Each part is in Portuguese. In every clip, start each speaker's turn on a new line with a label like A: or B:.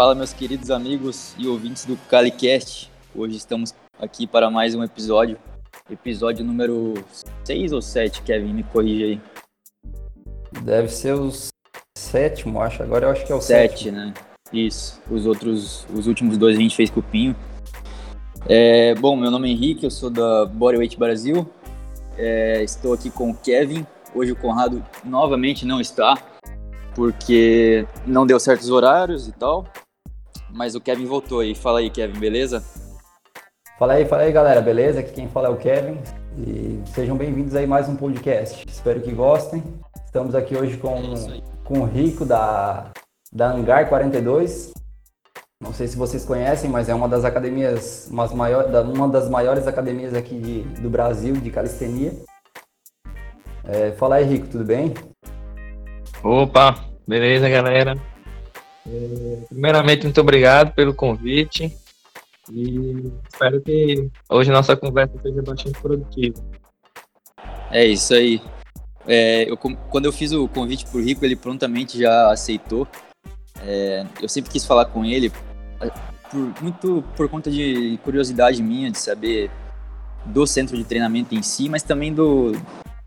A: Fala, meus queridos amigos e ouvintes do CaliCast. Hoje estamos aqui para mais um episódio. Episódio número 6 ou 7, Kevin? Me corrija aí.
B: Deve ser o sétimo, acho. Agora eu acho que é o
A: 7,
B: sétimo.
A: né? Isso. Os outros, os últimos dois a gente fez com o Pinho. É, bom, meu nome é Henrique, eu sou da Bodyweight Brasil. É, estou aqui com o Kevin. Hoje o Conrado novamente não está, porque não deu certos horários e tal. Mas o Kevin voltou aí. Fala aí, Kevin, beleza?
B: Fala aí, fala aí, galera, beleza? Aqui quem fala é o Kevin. E sejam bem-vindos aí a mais um podcast. Espero que gostem. Estamos aqui hoje com,
A: É
B: com o Rico da, da Hangar 42. Não sei se vocês conhecem, mas é uma das academias, umas maior, uma das maiores academias aqui de- do Brasil de calistenia. É, fala aí, Rico, tudo bem?
C: Opa, beleza, galera? Primeiramente, muito obrigado pelo convite e espero que hoje nossa conversa seja bastante produtiva.
A: É isso aí. É, eu quando eu fiz o convite pro Rico, ele prontamente já aceitou. É, eu sempre quis falar com ele, é, por- muito por conta de curiosidade minha de saber do centro de treinamento em si, mas também do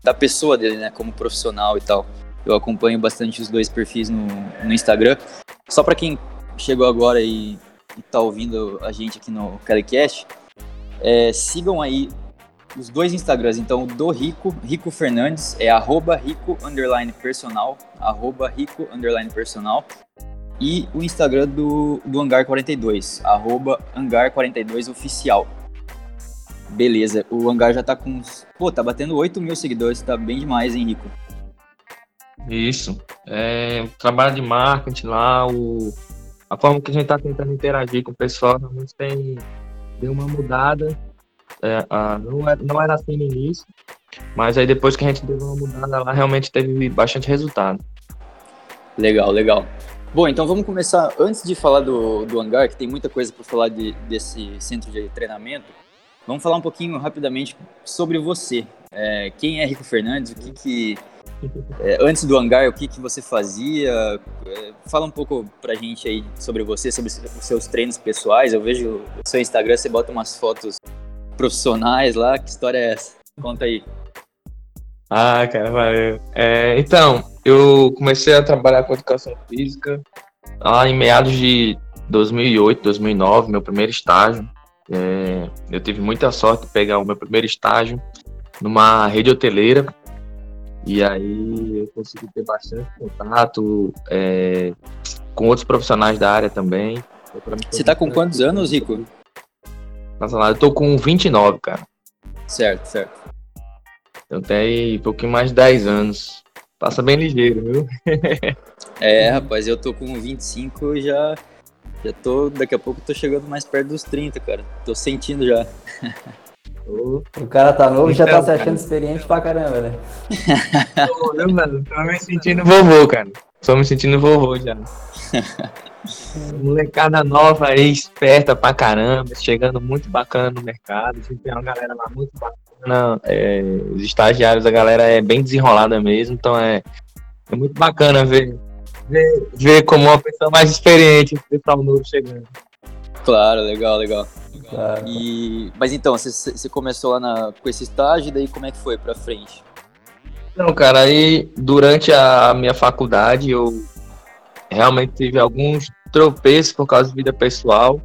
A: da pessoa dele, né, como profissional e tal. Eu acompanho bastante os dois perfis no, no Instagram. Só para quem chegou agora e, e tá ouvindo a gente aqui no Calicast, é, sigam aí os dois Instagrams, então o do Rico, Rico Fernandes, é arroba Rico underline personal, arroba Rico underline personal, e o Instagram do, do Hangar 42, arroba Hangar 42 oficial. Beleza, o Hangar já tá com pô, tá batendo 8 mil seguidores, tá bem demais, hein, Rico?
C: Isso, é, o trabalho de marketing lá, o, a forma que a gente está tentando interagir com o pessoal realmente tem deu uma mudada. É, a- não, era, não era assim no início, mas aí depois que a gente deu uma mudada lá, realmente teve bastante resultado.
A: Legal, legal. Bom, então vamos começar. Antes de falar do, do hangar, que tem muita coisa para falar de, desse centro de treinamento, vamos falar um pouquinho rapidamente sobre você. É, quem é Rico Fernandes? O que que é, antes do hangar, o que que você fazia? É, fala um pouco pra gente aí sobre você, sobre os seus treinos pessoais. Eu vejo no seu Instagram você bota umas fotos profissionais lá. Que história é essa? Conta aí.
C: Ah, cara, valeu. É, então, eu comecei a trabalhar com educação física lá em meados de 2008, 2009, meu primeiro estágio. É, eu tive muita sorte de pegar o meu primeiro estágio numa rede hoteleira. E aí eu consegui ter bastante contato é, com outros profissionais da área também. Então,
A: Você tá com quantos anos, Rico?
C: Nossa, Eu tô com 29, cara.
A: Certo, certo.
C: Eu tenho um pouquinho mais de 10 anos. Passa bem ligeiro, viu?
A: É, rapaz, eu tô com 25 e já, já tô, daqui a pouco eu tô chegando mais perto dos 30, cara. Tô sentindo já.
B: O cara tá novo e já tá
C: Então,
B: se achando experiente pra caramba, né?
C: Tô, eu, mano, tô me sentindo vovô, cara. Tô me sentindo vovô já. Molecada nova aí, esperta pra caramba, chegando muito bacana no mercado. A gente tem uma galera lá muito bacana. é, os estagiários, a galera é bem desenrolada mesmo, então é, é muito bacana ver, ver, ver como uma pessoa mais experiente, esse pessoal novo chegando.
A: Claro, legal, legal.
B: Claro.
A: E, mas então, você- começou lá na, com esse estágio, daí como é que foi pra frente?
C: Não, cara, aí durante a minha faculdade eu realmente tive alguns tropeços por causa de vida pessoal.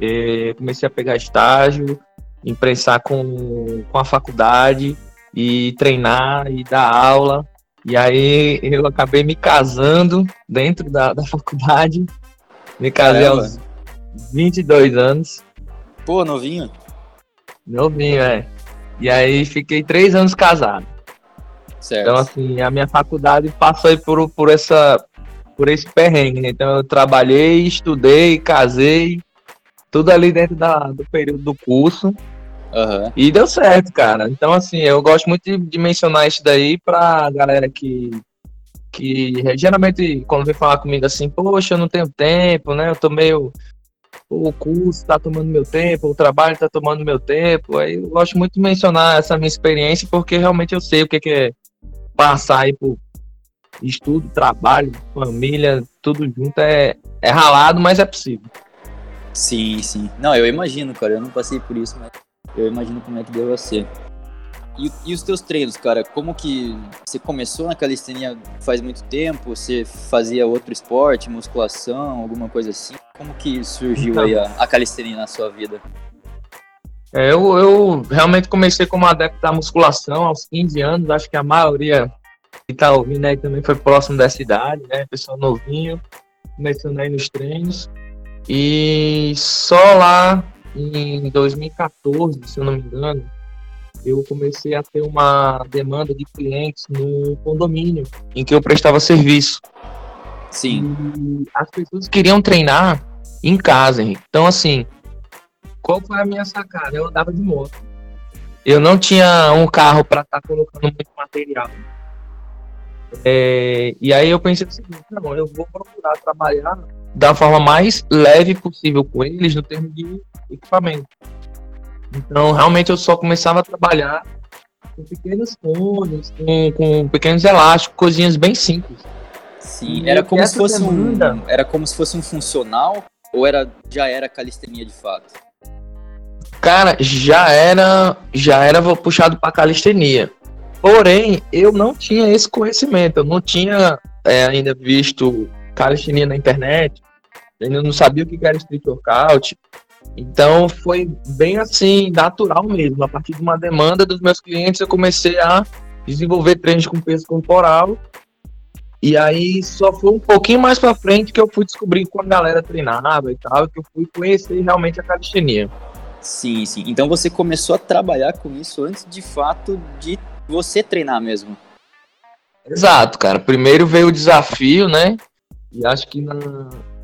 C: E comecei a pegar estágio, imprensar com, com a faculdade e treinar e dar aula. E aí eu acabei me casando dentro da, da faculdade. Me casei
A: Caramba.
C: aos 22 anos.
A: Pô, novinho?
C: Novinho, é. E aí fiquei três anos casado.
A: Certo.
C: Então, assim, a minha faculdade passou aí por, por, essa, por esse perrengue. né? Então, eu trabalhei, estudei, casei, tudo ali dentro da, do período do curso.
A: Aham.
C: E deu certo, cara. Então, assim, eu gosto muito de, de mencionar isso daí pra galera que, que geralmente, quando vem falar comigo assim, poxa, eu não tenho tempo, né? Eu tô meio. O curso tá tomando meu tempo, o trabalho tá tomando meu tempo. Aí eu gosto muito de mencionar essa minha experiência, porque realmente eu sei o que, que é passar aí por, estudo, trabalho, família, tudo junto é, é ralado, mas é possível.
A: Sim, sim. Não, eu imagino, cara. Eu não passei por isso, mas eu imagino como é que deu ser. E, e, os teus treinos, cara? Como que você começou na calistenia faz muito tempo? Você fazia outro esporte, musculação, alguma coisa assim? Como que surgiu então, aí a, a calistenia na sua vida?
C: É, eu, eu realmente comecei como adepto da musculação aos 15 anos. Acho que a maioria que tá ouvindo aí também foi próximo dessa idade, né? Pessoal novinho, começando aí nos treinos. E só lá em 2014, se eu não me engano, eu comecei a ter uma demanda de clientes no condomínio em que eu prestava serviço.
A: Sim.
C: E as pessoas queriam treinar em casa, Henrique. Então, assim, qual foi a minha sacada? Eu andava de moto. Eu não tinha um carro para estar tá colocando muito material. É, e aí eu pensei o seguinte, não, eu vou procurar trabalhar da forma mais leve possível com eles no termo de equipamento. Então, realmente, eu só começava a trabalhar com pequenos cones, com, com pequenos elásticos, coisinhas bem simples.
A: Sim, e era como se fosse um, era como se fosse um funcional ou era já era calistenia de fato?
C: Cara, já era já era puxado para calistenia. Porém, eu não tinha esse conhecimento, eu não tinha é, ainda visto calistenia na internet, ainda não sabia o que era street workout, então foi bem assim, natural mesmo. A partir de uma demanda dos meus clientes, eu comecei a desenvolver treinos com peso corporal. E aí só foi um pouquinho mais para frente que eu fui descobrir como a galera treinava e tal, que eu fui conhecer realmente a calistenia.
A: Sim, sim. Então você começou a trabalhar com isso antes de fato de você treinar mesmo.
C: Exato, cara. Primeiro veio o desafio, né? E acho que na,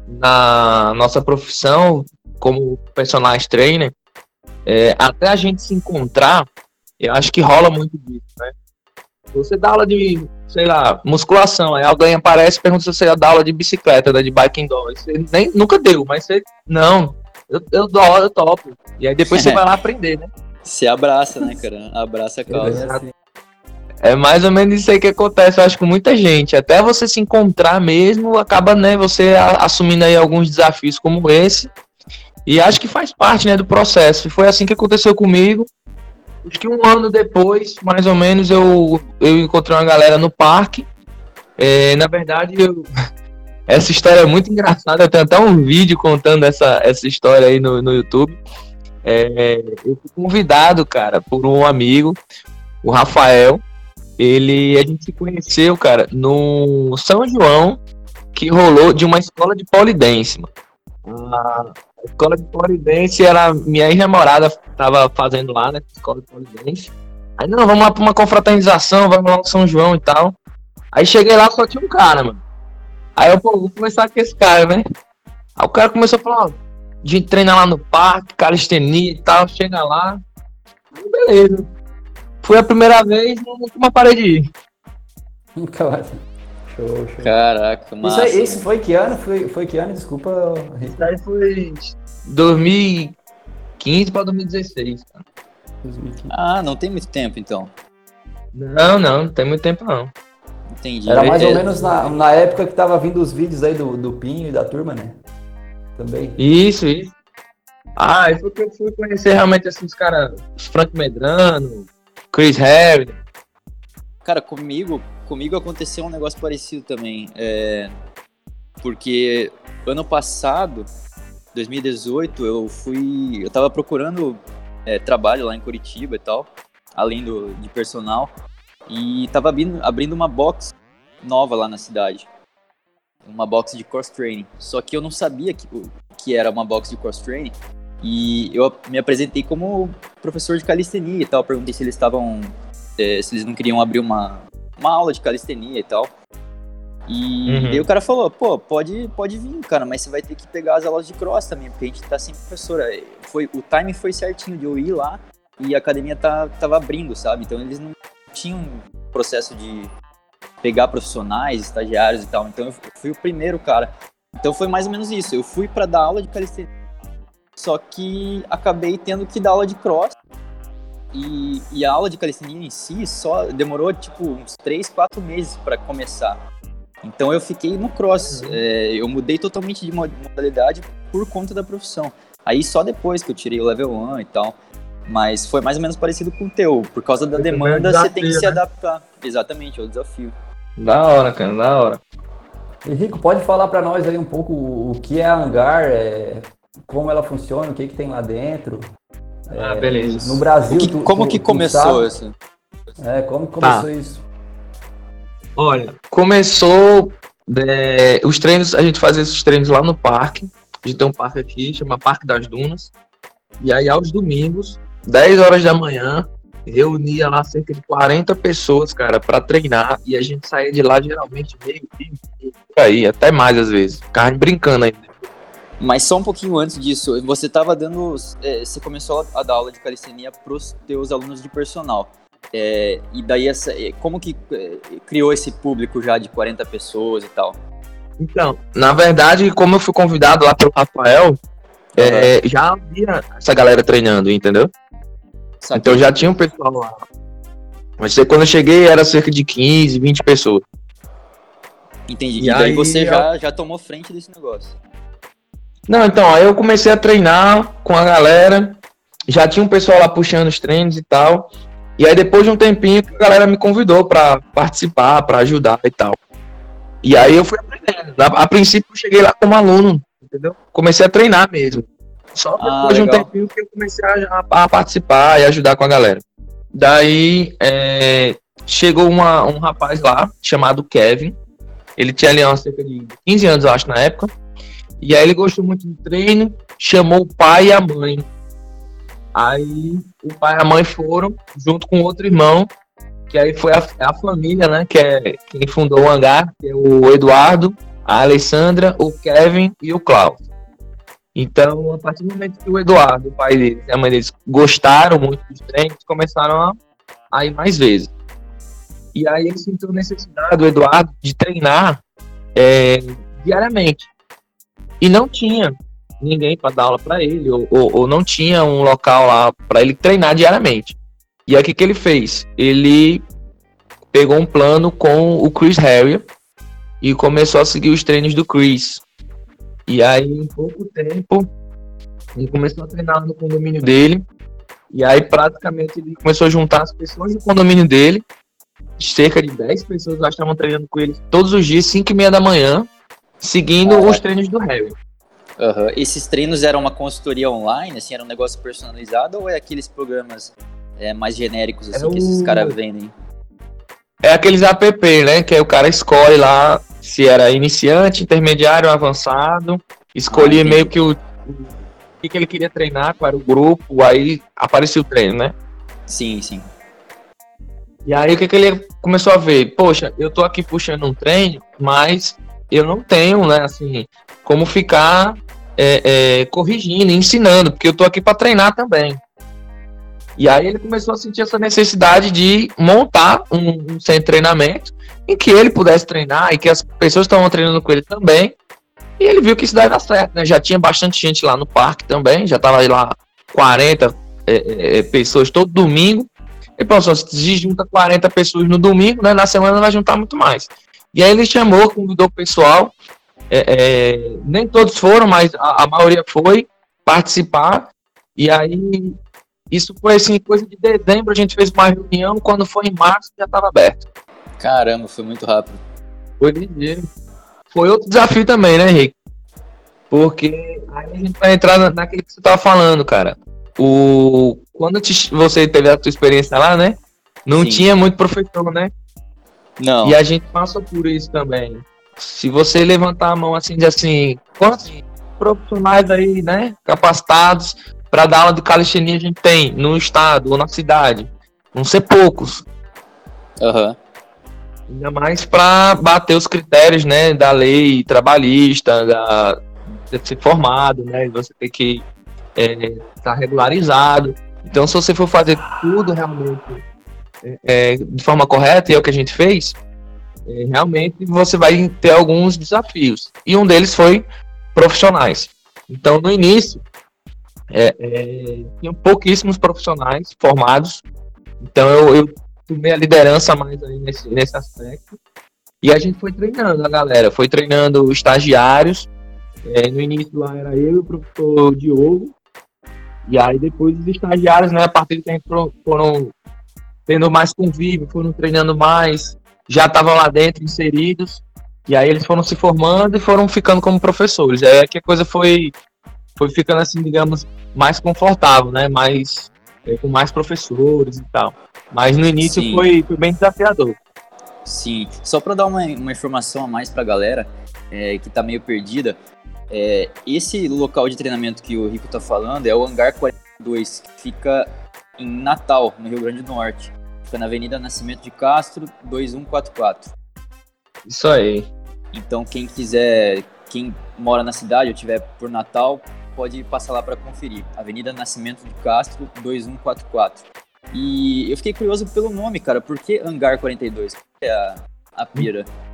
C: na nossa profissão como personagem trainer, é, até a gente se encontrar, eu acho que rola muito disso, né? Você dá aula de, sei lá, musculação, aí alguém aparece e pergunta se você dá aula de bicicleta, né, de bike indoor. Você nem, nunca deu, mas você, não, eu, eu dou, eu topo. E aí depois você vai lá aprender, né?
A: Se abraça, né, cara? Abraça a causa.
C: É mais ou menos isso aí que acontece, eu acho, com muita gente. Até você se encontrar mesmo, acaba, né, você assumindo aí alguns desafios como esse e acho que faz parte né, do processo. E foi assim que aconteceu comigo. Acho que um ano depois, mais ou menos, eu, eu encontrei uma galera no parque. É, na verdade, eu, essa história é muito engraçada. Tenho até um vídeo contando essa, essa história aí no, no YouTube. É, eu fui convidado, cara, por um amigo, o Rafael. Ele, a gente se conheceu, cara, no São João, que rolou de uma escola de polidense, mano. A, a escola de polidense era minha ex-namorada tava fazendo lá, né? Escola de polidense. Aí, não, vamos lá pra uma confraternização, vamos lá no São João e tal. Aí cheguei lá, só tinha um cara, mano. Aí eu, pô, vou começar com esse cara, né? Aí o cara começou a falar, ó, a gente treina lá no parque, calistenia e tal, chega lá. Aí, beleza. Foi a primeira vez, nunca mais parei de ir.
B: Nunca
A: Show, show. Caraca,
B: massa. Isso, aí, isso foi que ano? Foi, foi que ano? Desculpa.
C: Isso aí foi 2015 para 2016, cara.
A: 2015. Ah, não tem muito tempo então.
C: Não, não, não tem muito tempo não.
B: Entendi. Era mais ou menos na, na época que tava vindo os vídeos aí do, do Pinho e da turma, né? Também.
C: Isso, isso. Ah, foi que eu fui conhecer realmente assim, os caras, Frank Medrano, Chris Harris.
A: Cara, comigo, comigo aconteceu um negócio parecido também. É, porque ano passado, 2018, eu fui. Eu tava procurando é, trabalho lá em Curitiba e tal, além do, de personal. E tava abrindo, abrindo uma box nova lá na cidade. Uma box de cross training. Só que eu não sabia que, que era uma box de cross training. E eu me apresentei como professor de calistenia e tal. Perguntei se eles estavam. É, se eles não queriam abrir uma, uma aula de calistenia e tal. E uhum. o cara falou, pô, pode, pode vir, cara, mas você vai ter que pegar as aulas de cross também, porque a gente tá sem professora. Foi, o time foi certinho de eu ir lá e a academia tá, tava abrindo, sabe? Então eles não tinham processo de pegar profissionais, estagiários e tal. Então eu fui o primeiro cara. Então foi mais ou menos isso. Eu fui para dar aula de calistenia, só que acabei tendo que dar aula de cross e, e, a aula de calistenia em si só demorou tipo uns 3, 4 meses para começar. Então eu fiquei no cross. Uhum. É, eu mudei totalmente de modalidade por conta da profissão. Aí só depois que eu tirei o level 1 e tal. Mas foi mais ou menos parecido com o teu. Por causa da demanda, desafio, você tem que se né? adaptar. Exatamente, é o desafio.
C: Da hora, cara, da hora.
B: Henrico, pode falar para nós aí um pouco o que é a Hangar, é, como ela funciona, o que, que tem lá dentro?
C: Ah, é, beleza.
B: No Brasil,
A: que,
B: tu,
A: como
B: tu,
A: que começou isso?
B: É, como começou tá. isso?
C: Olha, começou é, os treinos, a gente fazia esses treinos lá no parque. A gente tem um parque aqui, chama Parque das Dunas. E aí, aos domingos, 10 horas da manhã, reunia lá cerca de 40 pessoas, cara, para treinar. E a gente saía de lá geralmente meio por aí, até mais às vezes. Ficava brincando ainda.
A: Mas só um pouquinho antes disso, você estava dando. É, você começou a dar aula de calistenia para os teus alunos de personal. É, e daí, essa, é, como que é, criou esse público já de 40 pessoas e tal?
C: Então, na verdade, como eu fui convidado lá pelo Rafael, uhum. é, já havia essa galera treinando, entendeu? Sabe. Então já tinha um pessoal lá. Mas quando eu cheguei era cerca de 15, 20 pessoas.
A: Entendi. E, e daí aí você já, já tomou frente desse negócio.
C: Não, então, aí eu comecei a treinar com a galera. Já tinha um pessoal lá puxando os treinos e tal. E aí depois de um tempinho a galera me convidou para participar, para ajudar e tal. E aí eu fui aprendendo. A, a, princípio eu cheguei lá como aluno, entendeu? Comecei a treinar mesmo. Só ah, depois ah, de um tempinho que eu comecei a, a, participar e ajudar com a galera. Daí é, chegou uma, um rapaz lá chamado Kevin. Ele tinha ali cerca de 15 anos, eu acho, na época. E aí ele gostou muito do treino, chamou o pai e a mãe Aí o pai e a mãe foram, junto com outro irmão, que aí foi a, a família, né? Que é quem fundou o hangar, que é o Eduardo, a Alessandra, o Kevin e o Klaus. Então, a partir do momento que o Eduardo, o pai deles e a mãe deles gostaram muito dos treinos, começaram a, a ir mais vezes. E aí ele sentiu necessidade, o Eduardo, de treinar é, diariamente. E não tinha ninguém para dar aula para ele, ou, ou, ou, não tinha um local lá para ele treinar diariamente. E aí o que, que ele fez? Ele pegou um plano com o Chris Harrier e começou a seguir os treinos do Chris. E aí, em pouco tempo, ele começou a treinar no condomínio dele. E aí, praticamente, ele começou a juntar as pessoas do condomínio dele. Cerca de 10 pessoas lá estavam treinando com ele todos os dias, 5 e meia da manhã, seguindo os treinos do Harry.
A: Uhum. Esses treinos eram uma consultoria online, assim, era um negócio personalizado ou é aqueles programas é, mais genéricos assim, é que esses caras vendem?
C: É aqueles app, né? Que aí o cara escolhe lá se era iniciante, intermediário, avançado, escolhia ah, meio que o, o que, ele queria treinar, qual era o grupo, aí apareceu o treino, né?
A: Sim, sim.
C: E aí o que, que ele começou a ver? Poxa, eu tô aqui puxando um treino, mas eu não tenho, né, assim, como ficar é, é, corrigindo, ensinando, porque eu tô aqui para treinar também. E aí ele começou a sentir essa necessidade de montar um, um centro de treinamento em que ele pudesse treinar e que as pessoas estavam treinando com ele também. E ele viu que isso daí dar certo, né? Já tinha bastante gente lá no parque também, já tava lá 40 é, é, é, pessoas todo domingo. E pensou, se junta 40 pessoas no domingo, né? Na semana vai juntar muito mais. E aí ele chamou, convidou o pessoal é, é, nem todos foram, mas a, a, maioria foi participar. E aí, isso foi assim, coisa de dezembro, a gente fez uma reunião, quando foi em março já estava aberto.
A: Caramba, foi muito rápido.
C: Foi ligeiro. Foi outro desafio também, né, Henrique? Porque aí a gente vai entrar naquele que você estava falando, cara. O... Quando te... você teve a tua experiência lá, né? Não Sim. tinha muito professor, né?
A: Não.
C: E a gente passa por isso também se você levantar a mão assim, de assim, quantos profissionais aí, né, capacitados para dar aula de calistenia a gente tem no estado ou na cidade? Vão ser poucos.
A: Uhum.
C: Ainda mais para bater os critérios, né, da lei trabalhista, da, de ser formado, né, você tem que estar é, tá regularizado. Então, se você for fazer tudo realmente é, de forma correta, e é o que a gente fez, é, realmente você vai ter alguns desafios. E um deles foi profissionais. Então, no início, é, é, pouquíssimos profissionais formados. Então, eu, eu tomei a liderança mais nesse, nesse aspecto. E a gente foi treinando a galera, foi treinando estagiários. É, no início lá era eu e o professor Diogo. E aí depois os estagiários, né, a partir do tempo foram tendo mais convívio, foram treinando mais, já estavam lá dentro inseridos. E aí eles foram se formando e foram ficando como professores. Aí é que a coisa foi, foi ficando assim, digamos, mais confortável, né? Mais, é, com mais professores e tal. Mas no início foi, foi bem desafiador.
A: Sim, só para dar uma, uma informação a mais para a galera é, que está meio perdida, é, esse local de treinamento que o Rico está falando é o Hangar 42, que fica em Natal, no Rio Grande do Norte. Fica na Avenida Nascimento de Castro, 2144.
C: Isso aí.
A: Então, quem quiser, quem mora na cidade ou tiver por Natal, pode passar lá para conferir. Avenida Nascimento de Castro, 2144. E eu fiquei curioso pelo nome, cara. Por que Hangar 42? Que é a, a pira?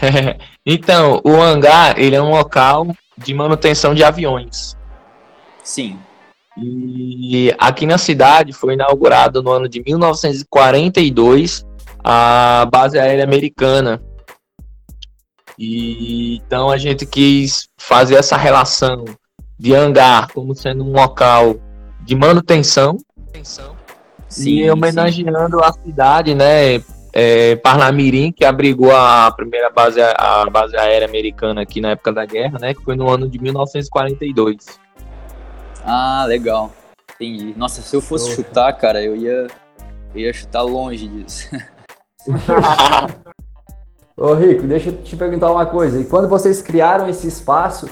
C: então, o hangar, ele é um local de manutenção de aviões.
A: Sim.
C: E aqui na cidade foi inaugurado no ano de 1942 a base aérea americana. E então a gente quis fazer essa relação de hangar como sendo um local de manutenção, sim, e homenageando sim. a cidade, né? É, Parnamirim, que abrigou a primeira base, a base aérea americana aqui na época da guerra, né? Que foi no ano de 1942.
A: Ah, legal. Entendi. Nossa, se eu fosse chutar, cara, eu ia, eu ia chutar longe disso.
B: Ô Rico, deixa eu te perguntar uma coisa. E quando vocês criaram esse espaço,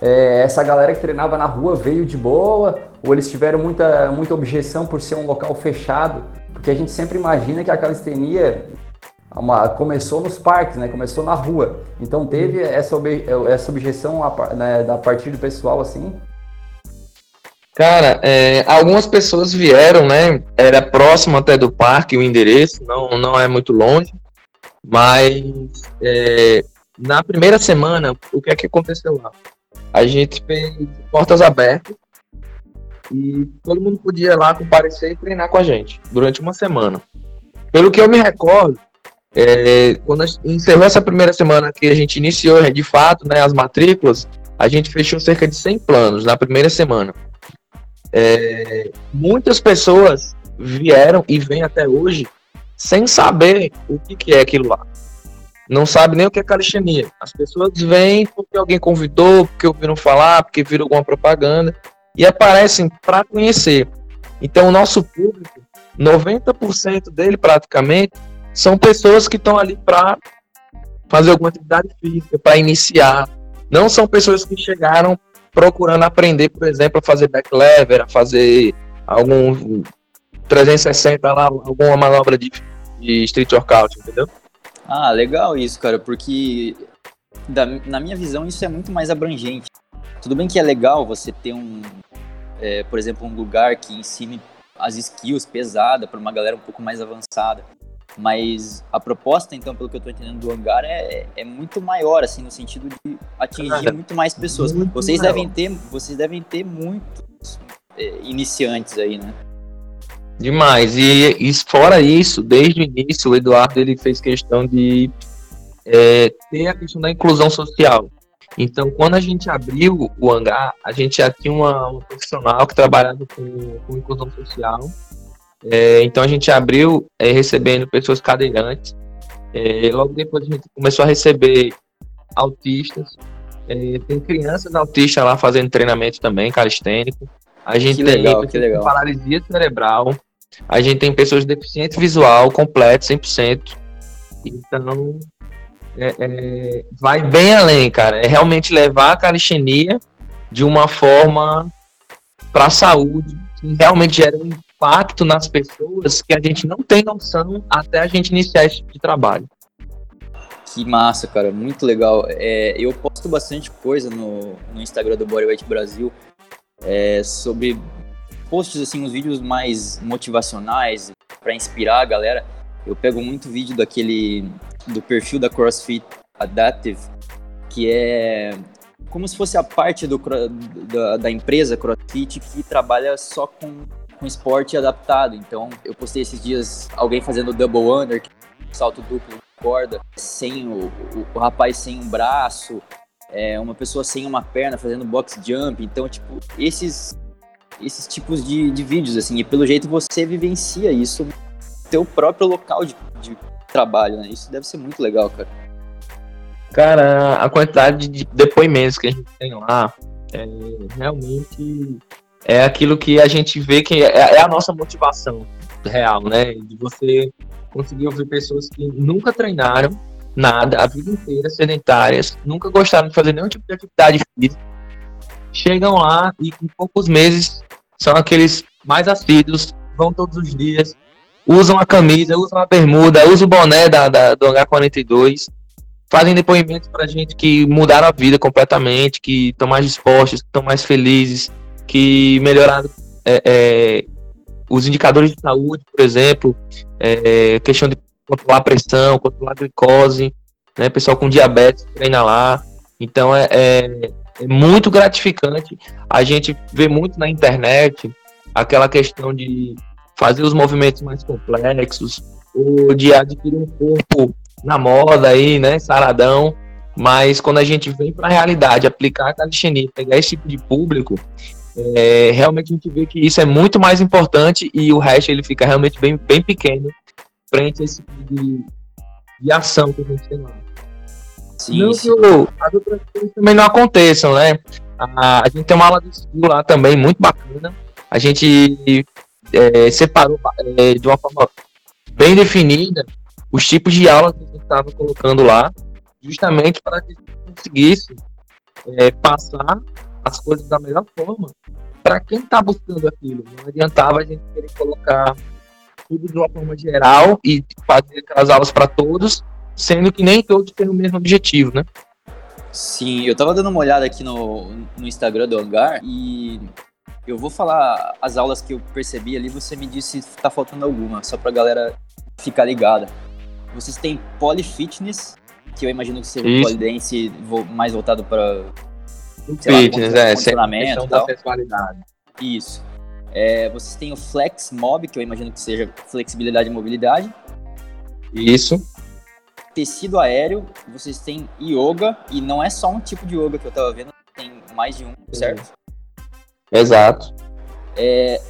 B: é, essa galera que treinava na rua veio de boa? Ou eles tiveram muita, muita objeção por ser um local fechado? Porque a gente sempre imagina que a calistenia uma, começou nos parques, né? Começou na rua. Então teve essa, obje, essa objeção a, né, da partir do pessoal assim?
C: Cara, é, algumas pessoas vieram, né? Era próximo até do parque o endereço, não, não é muito longe. Mas é, na primeira semana, o que é que aconteceu lá? A gente fez portas abertas e todo mundo podia lá comparecer e treinar com a gente durante uma semana. Pelo que eu me recordo, é, quando encerrou essa primeira semana que a gente iniciou de fato né, as matrículas, a gente fechou cerca de 100 planos na primeira semana. É, muitas pessoas vieram e vêm até hoje sem saber o que, que é aquilo lá. Não sabe nem o que é calistenia. As pessoas vêm porque alguém convidou, porque ouviram falar, porque viram alguma propaganda e aparecem para conhecer. Então, o nosso público, 90% dele praticamente, são pessoas que estão ali para fazer alguma atividade física, para iniciar. Não são pessoas que chegaram procurando aprender, por exemplo, a fazer back lever, a fazer algum 360 lá, alguma manobra de, de street workout, entendeu?
A: Ah, legal isso, cara, porque da, na minha visão isso é muito mais abrangente. Tudo bem que é legal você ter um, é, por exemplo, um lugar que ensine as skills pesada para uma galera um pouco mais avançada. Mas a proposta, então, pelo que eu estou entendendo do hangar, é, é muito maior, assim, no sentido de atingir Cara, muito mais pessoas. Muito vocês maior. devem ter, vocês devem ter muitos é, iniciantes aí, né?
C: Demais. E, e, fora isso, desde o início, o Eduardo ele fez questão de é, ter a questão da inclusão social. Então, quando a gente abriu o hangar, a gente já tinha uma, uma profissional que trabalhava com, com inclusão social é, então a gente abriu é, recebendo pessoas cadeirantes. É, logo depois a gente começou a receber autistas. É, tem crianças autistas lá fazendo treinamento também, calistênico. A gente
A: que tem legal, que legal.
C: paralisia cerebral. A gente tem pessoas deficientes visual completo, 100%. Então, é, é, vai bem além, cara. É realmente levar a calistenia de uma forma para a saúde, que realmente gera um impacto nas pessoas que a gente não tem noção até a gente iniciar esse tipo de trabalho.
A: Que massa, cara, muito legal. É, eu posto bastante coisa no, no Instagram do Bodyweight Brasil é, sobre posts, assim, uns vídeos mais motivacionais para inspirar a galera. Eu pego muito vídeo daquele do perfil da CrossFit Adaptive, que é como se fosse a parte do, da, da empresa CrossFit que trabalha só com com esporte adaptado. Então, eu postei esses dias alguém fazendo double under, salto duplo corda, sem o, o, o rapaz sem um braço, é, uma pessoa sem uma perna fazendo box jump. Então, tipo, esses, esses tipos de, de vídeos, assim, e pelo jeito você vivencia isso no teu próprio local de, de trabalho, né? Isso deve ser muito legal, cara.
C: Cara, a quantidade de depoimentos que a gente tem lá é realmente é aquilo que a gente vê que é, é a nossa motivação real, né? De você conseguir ouvir pessoas que nunca treinaram nada, a vida inteira, sedentárias, nunca gostaram de fazer nenhum tipo de atividade física, chegam lá e em poucos meses são aqueles mais assíduos, vão todos os dias, usam a camisa, usam a bermuda, usam o boné da, da do H42, fazem depoimentos pra gente que mudaram a vida completamente, que estão mais dispostos, estão mais felizes, que melhoraram é, é, os indicadores de saúde, por exemplo, é, questão de controlar a pressão, controlar a glicose, né? Pessoal com diabetes treina lá. Então é, é, é, muito gratificante. A gente vê muito na internet aquela questão de fazer os movimentos mais complexos, ou de adquirir um corpo na moda aí, né? Saradão. Mas quando a gente vem para a realidade, aplicar a calistenia, pegar esse tipo de público, é, realmente a gente vê que isso é muito mais importante e o resto ele fica realmente bem, bem pequeno frente a esse tipo de, de ação que a gente tem lá. Sim, não sim. que as outras coisas também não aconteçam, né? A, a gente tem uma aula de skill lá também, muito bacana. A gente é, separou é, de uma forma bem definida os tipos de aulas que a gente estava colocando lá, justamente para que a gente conseguisse é, passar as coisas da melhor forma para quem está buscando aquilo. Não adiantava a gente querer colocar tudo de uma forma geral e fazer aquelas aulas para todos, sendo que nem todos têm o mesmo objetivo, né?
A: Sim, eu tava dando uma olhada aqui no, no Instagram do Hangar e eu vou falar as aulas que eu percebi ali, você me disse se tá faltando alguma, só pra galera ficar ligada. Vocês têm Polyfitness, que eu imagino que seja Isso. Polydance mais voltado para
C: fitness, lá, é,
A: funcionamento e tal.
C: sexualidade.
A: Isso. É, vocês têm o Flex Mob, que eu imagino que seja flexibilidade e mobilidade.
C: Isso.
A: Tecido aéreo, vocês têm yoga, e não é só um tipo de yoga que eu tava vendo, tem mais de um, certo?
C: Exato.
A: É,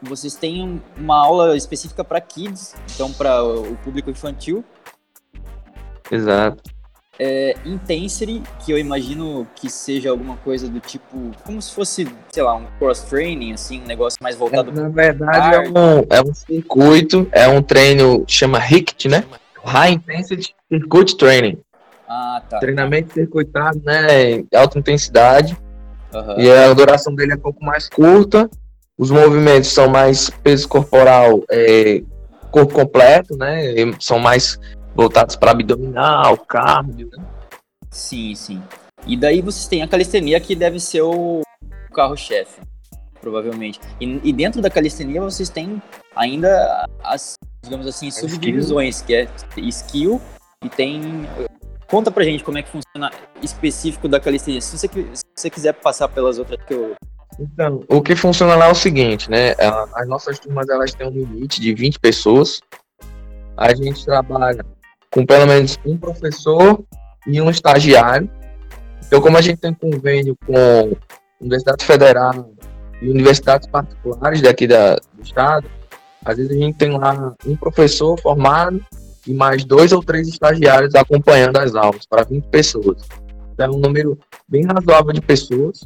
A: vocês têm uma aula específica para kids, então para o público infantil.
C: Exato
A: é, Intensity, que eu imagino que seja alguma coisa do tipo, como se fosse, sei lá, um cross-training, assim, um negócio mais voltado
C: é, Na verdade, é um, é um circuito, é um treino, chama HICT, né? High Intensity Circuit Training.
A: Ah, tá.
C: Treinamento circuitado, né? Alta intensidade. Uhum. E a duração dele é um pouco mais curta. Os movimentos são mais peso corporal, é, corpo completo, né? São mais voltados para abdominal, cardio, né?
A: Sim, sim. E daí vocês têm a calistenia que deve ser o carro-chefe, provavelmente. E, e, dentro da calistenia vocês têm ainda as, digamos assim, subdivisões, skill. que é skill e tem... Conta pra gente como é que funciona específico da calistenia. Se você, se você quiser passar pelas outras que eu...
C: Então, o que funciona lá é o seguinte, né? As nossas turmas, elas têm um limite de 20 pessoas. A gente trabalha com pelo menos um professor e um estagiário. Então, como a gente tem convênio com Universidade Federal e universidades particulares daqui da, do estado, às vezes a gente tem lá um professor formado e mais dois ou três estagiários acompanhando as aulas, para 20 pessoas. Então, é um número bem razoável de pessoas.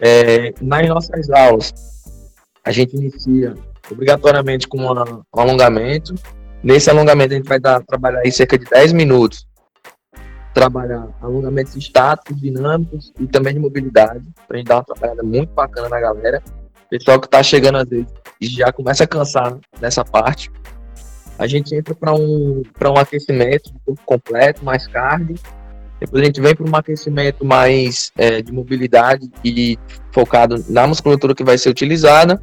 C: É, nas nossas aulas, a gente inicia obrigatoriamente com um alongamento, Nesse alongamento a gente vai dar, trabalhar aí cerca de 10 minutos. Trabalhar alongamentos estáticos, dinâmicos e também de mobilidade. Pra gente dar uma trabalhada muito bacana na galera. Pessoal que tá chegando às vezes e já começa a cansar nessa parte. A gente entra para um, um aquecimento completo, mais cardio. Depois a gente vem para um aquecimento mais é, de mobilidade e focado na musculatura que vai ser utilizada.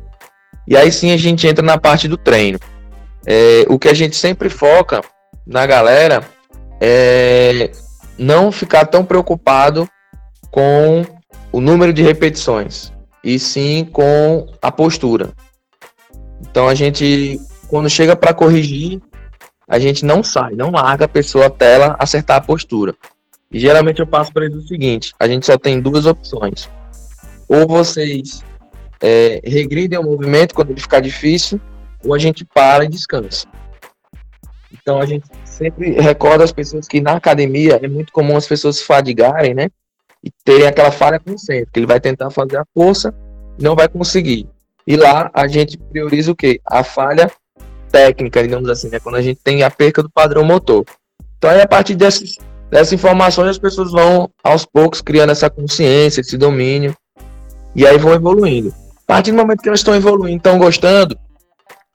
C: E aí sim a gente entra na parte do treino. É, o que a gente sempre foca na galera é não ficar tão preocupado com o número de repetições, e sim com a postura. Então a gente, quando chega para corrigir, a gente não sai, não larga a pessoa até ela acertar a postura. E geralmente eu passo para eles o seguinte: a gente só tem duas opções. Ou vocês é, regridem o movimento quando ele ficar difícil, ou a gente para e descansa. Então a gente sempre recorda as pessoas que na academia é muito comum as pessoas fadigarem, né? E terem aquela falha que ele vai tentar fazer a força não vai conseguir. E lá a gente prioriza o quê? A falha técnica, digamos assim, né? Quando a gente tem a perca do padrão motor. Então aí a partir dessas, dessas informações as pessoas vão aos poucos criando essa consciência, esse domínio e aí vão evoluindo. A partir do momento que elas estão evoluindo, estão gostando,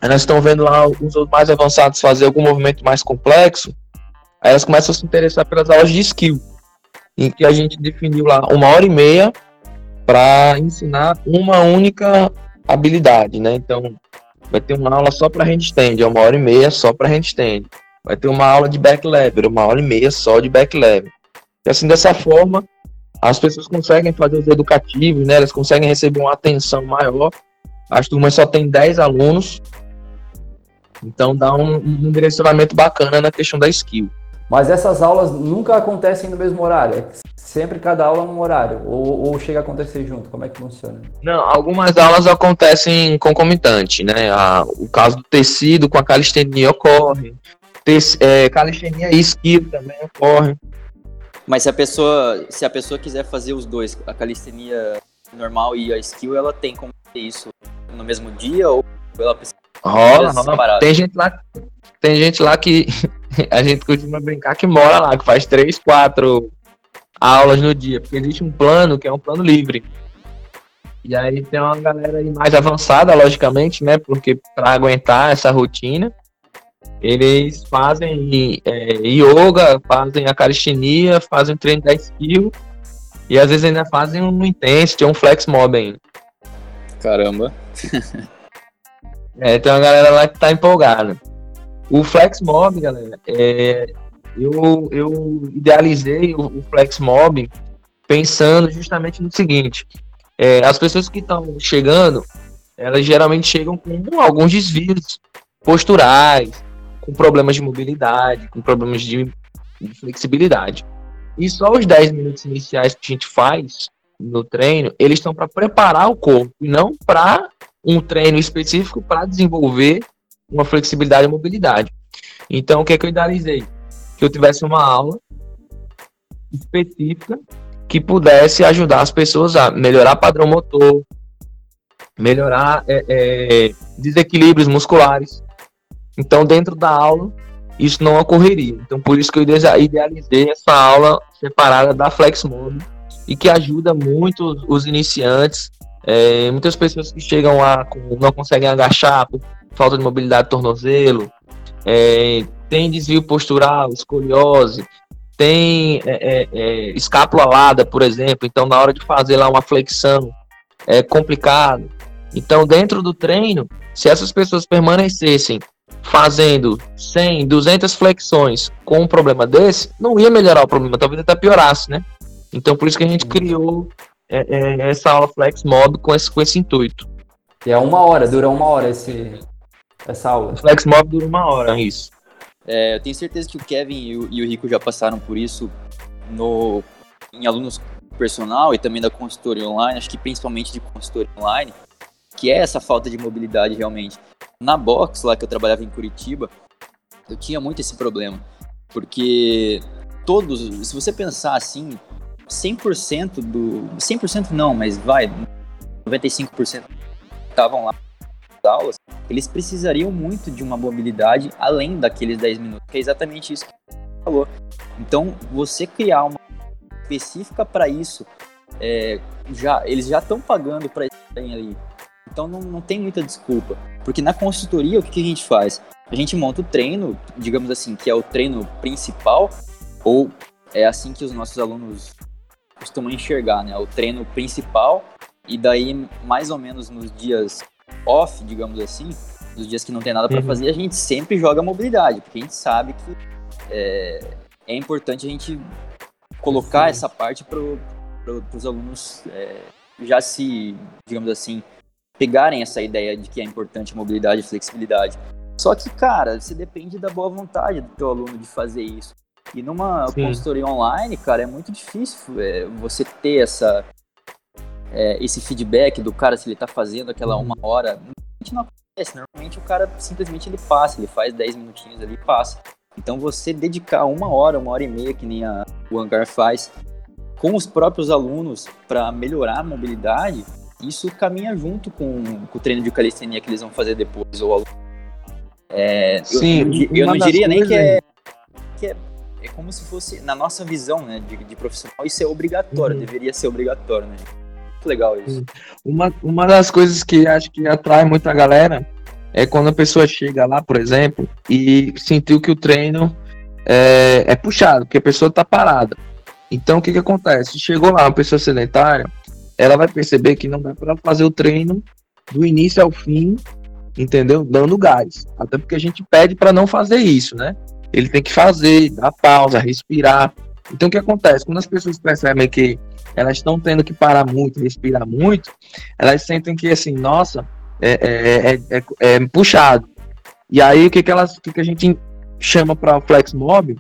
C: elas estão vendo lá os mais avançados fazer algum movimento mais complexo, aí elas começam a se interessar pelas aulas de skill, em que a gente definiu lá uma hora e meia para ensinar uma única habilidade, né? Então, vai ter uma aula só para handstand, é uma hora e meia só para handstand. Vai ter uma aula de back lever, uma hora e meia só de back lever. E assim, dessa forma, as pessoas conseguem fazer os educativos, né? Elas conseguem receber uma atenção maior. As turmas só tem 10 alunos, então dá um, um direcionamento bacana na questão da skill.
B: Mas essas aulas nunca acontecem no mesmo horário? É sempre cada aula num horário? Ou, ou, chega a acontecer junto? Como é que funciona?
C: Não, algumas aulas acontecem concomitante, né? A, o caso do tecido com a calistenia ocorre. Te, é, calistenia e skill também ocorre.
A: Mas se a pessoa, se a pessoa quiser fazer os dois, a calistenia normal e a skill, ela tem como fazer isso no mesmo dia ou ela precisa
C: Rola, rola. Tem gente lá, tem gente lá que a gente costuma brincar que mora lá, que faz três, quatro aulas no dia, porque existe um plano que é um plano livre. E aí tem uma galera aí mais avançada, logicamente, né? Porque para aguentar essa rotina, eles fazem é, yoga, fazem a calistenia, fazem treino da skill e às vezes ainda fazem um intenso, um flex mob ainda.
A: Caramba.
C: É, tem uma galera lá que tá empolgada. O Flex Mob, galera, é, eu, eu idealizei o, o Flex Mob pensando justamente no seguinte: é, as pessoas que estão chegando, elas geralmente chegam com alguns desvios posturais, com problemas de mobilidade, com problemas de, de flexibilidade. E só os 10 minutos iniciais que a gente faz no treino, eles estão para preparar o corpo e não para um treino específico para desenvolver uma flexibilidade e mobilidade. Então, o que, é que eu idealizei? Que eu tivesse uma aula específica que pudesse ajudar as pessoas a melhorar padrão motor, melhorar é, é, desequilíbrios musculares. Então, dentro da aula, isso não ocorreria. Então, por isso que eu idealizei essa aula separada da Flex Mode e que ajuda muito os iniciantes é, muitas pessoas que chegam lá não conseguem agachar por falta de mobilidade do tornozelo, é, tem desvio postural, escoliose, tem é, é, é, escápula alada, por exemplo, então na hora de fazer lá uma flexão é complicado. Então, dentro do treino, se essas pessoas permanecessem fazendo 100, 200 flexões com um problema desse, não ia melhorar o problema, talvez até piorasse, né? Então, por isso que a gente criou é, é, essa aula Flex Mob com esse, com esse intuito.
B: E é uma hora, dura uma hora esse, essa aula.
C: Flex Mob dura uma hora, isso.
A: É, eu tenho certeza que o Kevin e o, e o Rico já passaram por isso no, em alunos personal e também da consultoria online, acho que principalmente de consultoria online, que é essa falta de mobilidade realmente. Na box, lá que eu trabalhava em Curitiba, eu tinha muito esse problema, porque todos, se você pensar assim, 100% do. 100% não, mas vai, 95% estavam lá nas aulas, eles precisariam muito de uma mobilidade além daqueles 10 minutos, que é exatamente isso que você falou. Então, você criar uma específica para isso, é, já, eles já estão pagando para estarem ali. Então não, não tem muita desculpa. Porque na consultoria, o que, que a gente faz? A gente monta o treino, digamos assim, que é o treino principal, ou é assim que os nossos alunos costuma enxergar, né? O treino principal e daí mais ou menos nos dias off, digamos assim, nos dias que não tem nada para uhum. fazer, a gente sempre joga mobilidade, porque a gente sabe que é, é importante a gente colocar Sim. essa parte para pro, os alunos é, já se, digamos assim, pegarem essa ideia de que é importante mobilidade e flexibilidade. Só que, cara, você depende da boa vontade do teu aluno de fazer isso. E numa Sim. consultoria online, cara, é muito difícil é, você ter essa, é, esse feedback do cara se ele tá fazendo aquela uma hora. Normalmente não acontece. Normalmente o cara simplesmente ele passa, ele faz 10 minutinhos ali e passa. Então você dedicar uma hora, uma hora e meia, que nem a, o Hangar faz, com os próprios alunos para melhorar a mobilidade, isso caminha junto com, com, o treino de calistenia que eles vão fazer depois. Ou é,
C: Sim,
A: eu, eu não diria nem que é, que é, é. como se fosse, na nossa visão né, de, de profissional, isso é obrigatório, uhum. deveria ser obrigatório. Né? Muito legal isso.
C: Uma, uma das coisas que acho que atrai muita galera é quando a pessoa chega lá, por exemplo, e sentiu que o treino é, é puxado, porque a pessoa está parada. Então, o que, que acontece? Chegou lá uma pessoa sedentária, ela vai perceber que não dá para fazer o treino do início ao fim, entendeu? Dando gás. Até porque a gente pede para não fazer isso, né? Ele tem que fazer, dar pausa, respirar. Então, o que acontece? Quando as pessoas percebem que elas estão tendo que parar muito, respirar muito, elas sentem que, assim, nossa, é, é, é, é, é puxado. E aí, o que, que, elas, o que, que a gente chama para flex mob?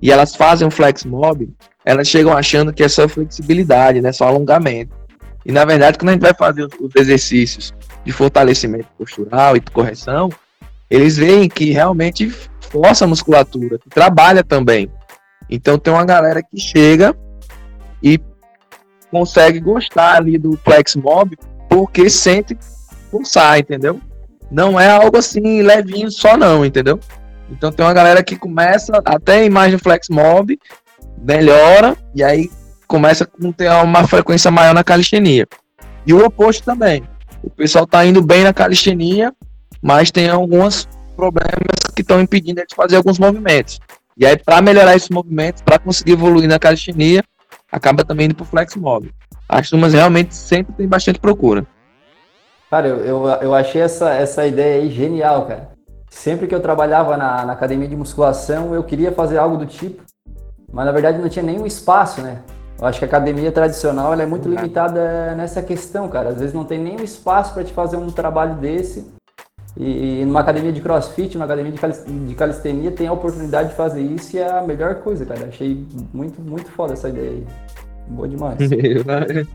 C: E elas fazem um flex mob, elas chegam achando que é só flexibilidade, né? Só alongamento. E na verdade, quando a gente vai fazer os exercícios de fortalecimento postural e correção, eles veem que realmente força a musculatura, que trabalha também. Então tem uma galera que chega e consegue gostar ali do flex mob porque sente forçar, entendeu? Não é algo assim levinho só não, entendeu? Então tem uma galera que começa até a imagem flex mob, melhora e aí começa a ter uma frequência maior na calistenia. E o oposto também. O pessoal está indo bem na calistenia, mas tem alguns problemas que estão impedindo ele de fazer alguns movimentos. E aí, para melhorar esses movimentos, para conseguir evoluir na calistenia, acaba também indo para o flex móvel. As turmas realmente sempre tem bastante procura.
B: Cara, eu, eu, eu achei essa, essa ideia aí genial, cara. Sempre que eu trabalhava na, na academia de musculação, eu queria fazer algo do tipo, mas na verdade não tinha nenhum espaço, né? Eu acho que a academia tradicional é muito limitada nessa questão, cara. Às vezes não tem nem espaço para te fazer um trabalho desse. E, numa academia de crossfit, numa academia de calistenia, tem a oportunidade de fazer isso e é a melhor coisa, cara. Achei muito, muito foda essa ideia aí. Boa demais.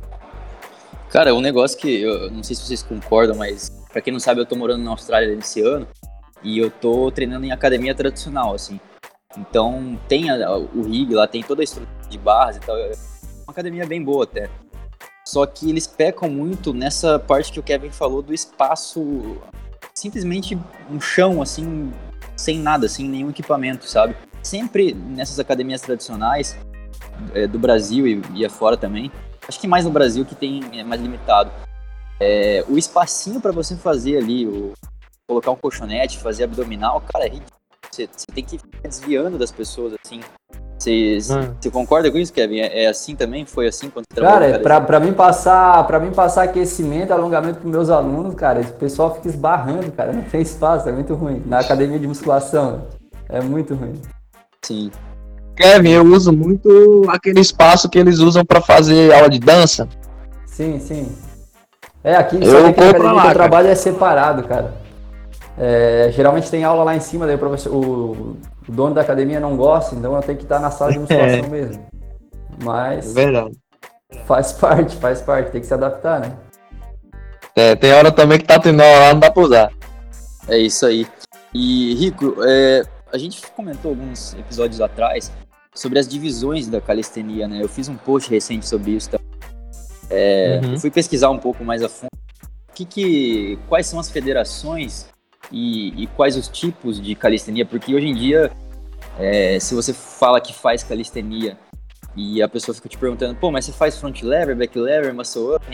A: cara, um negócio que eu não sei se vocês concordam, mas para quem não sabe, eu tô morando na Austrália esse ano e eu tô treinando em academia tradicional, assim. Então tem a, o rig lá, tem toda a estrutura de barras e tal uma academia bem boa até. Só que eles pecam muito nessa parte que o Kevin falou do espaço, simplesmente um chão assim, sem nada, sem nenhum equipamento, sabe? Sempre nessas academias tradicionais é, do Brasil e, e afora também, acho que mais no Brasil que tem é mais limitado. É, o espacinho para você fazer ali, o, colocar um colchonete, fazer abdominal, cara, é ridículo. Você, você tem que ficar desviando das pessoas assim. Você, você concorda com isso, Kevin? É, é, assim também? Foi assim quando
B: você Cara, é pra, pra, mim passar, pra mim passar aquecimento, alongamento pros meus alunos, cara, o pessoal fica esbarrando, cara. Não tem espaço, é muito ruim. Na academia de musculação, é muito ruim.
A: Sim.
C: Kevin, eu uso muito aquele espaço que eles usam para fazer aula de dança.
B: Sim, sim. É, aqui, eu aqui na academia lá, que eu trabalho é separado, cara. É, geralmente tem aula lá em cima, daí o, professor, o, o, dono da academia não gosta, então eu tenho que estar na sala de musculação é. mesmo. Mas.
C: É verdade.
B: Faz parte, faz parte, tem que se adaptar, né?
C: É, tem hora também que tá tendo aula lá, não dá pra usar.
A: É isso aí. E, Rico, é, a gente comentou alguns episódios atrás sobre as divisões da calistenia, né? Eu fiz um post recente sobre isso. Tá? É, uhum. Fui pesquisar um pouco mais a fundo. Que que, quais são as federações e, e quais os tipos de calistenia, porque hoje em dia, é, se você fala que faz calistenia e a pessoa fica te perguntando, pô, mas você faz front lever, back lever, muscle up,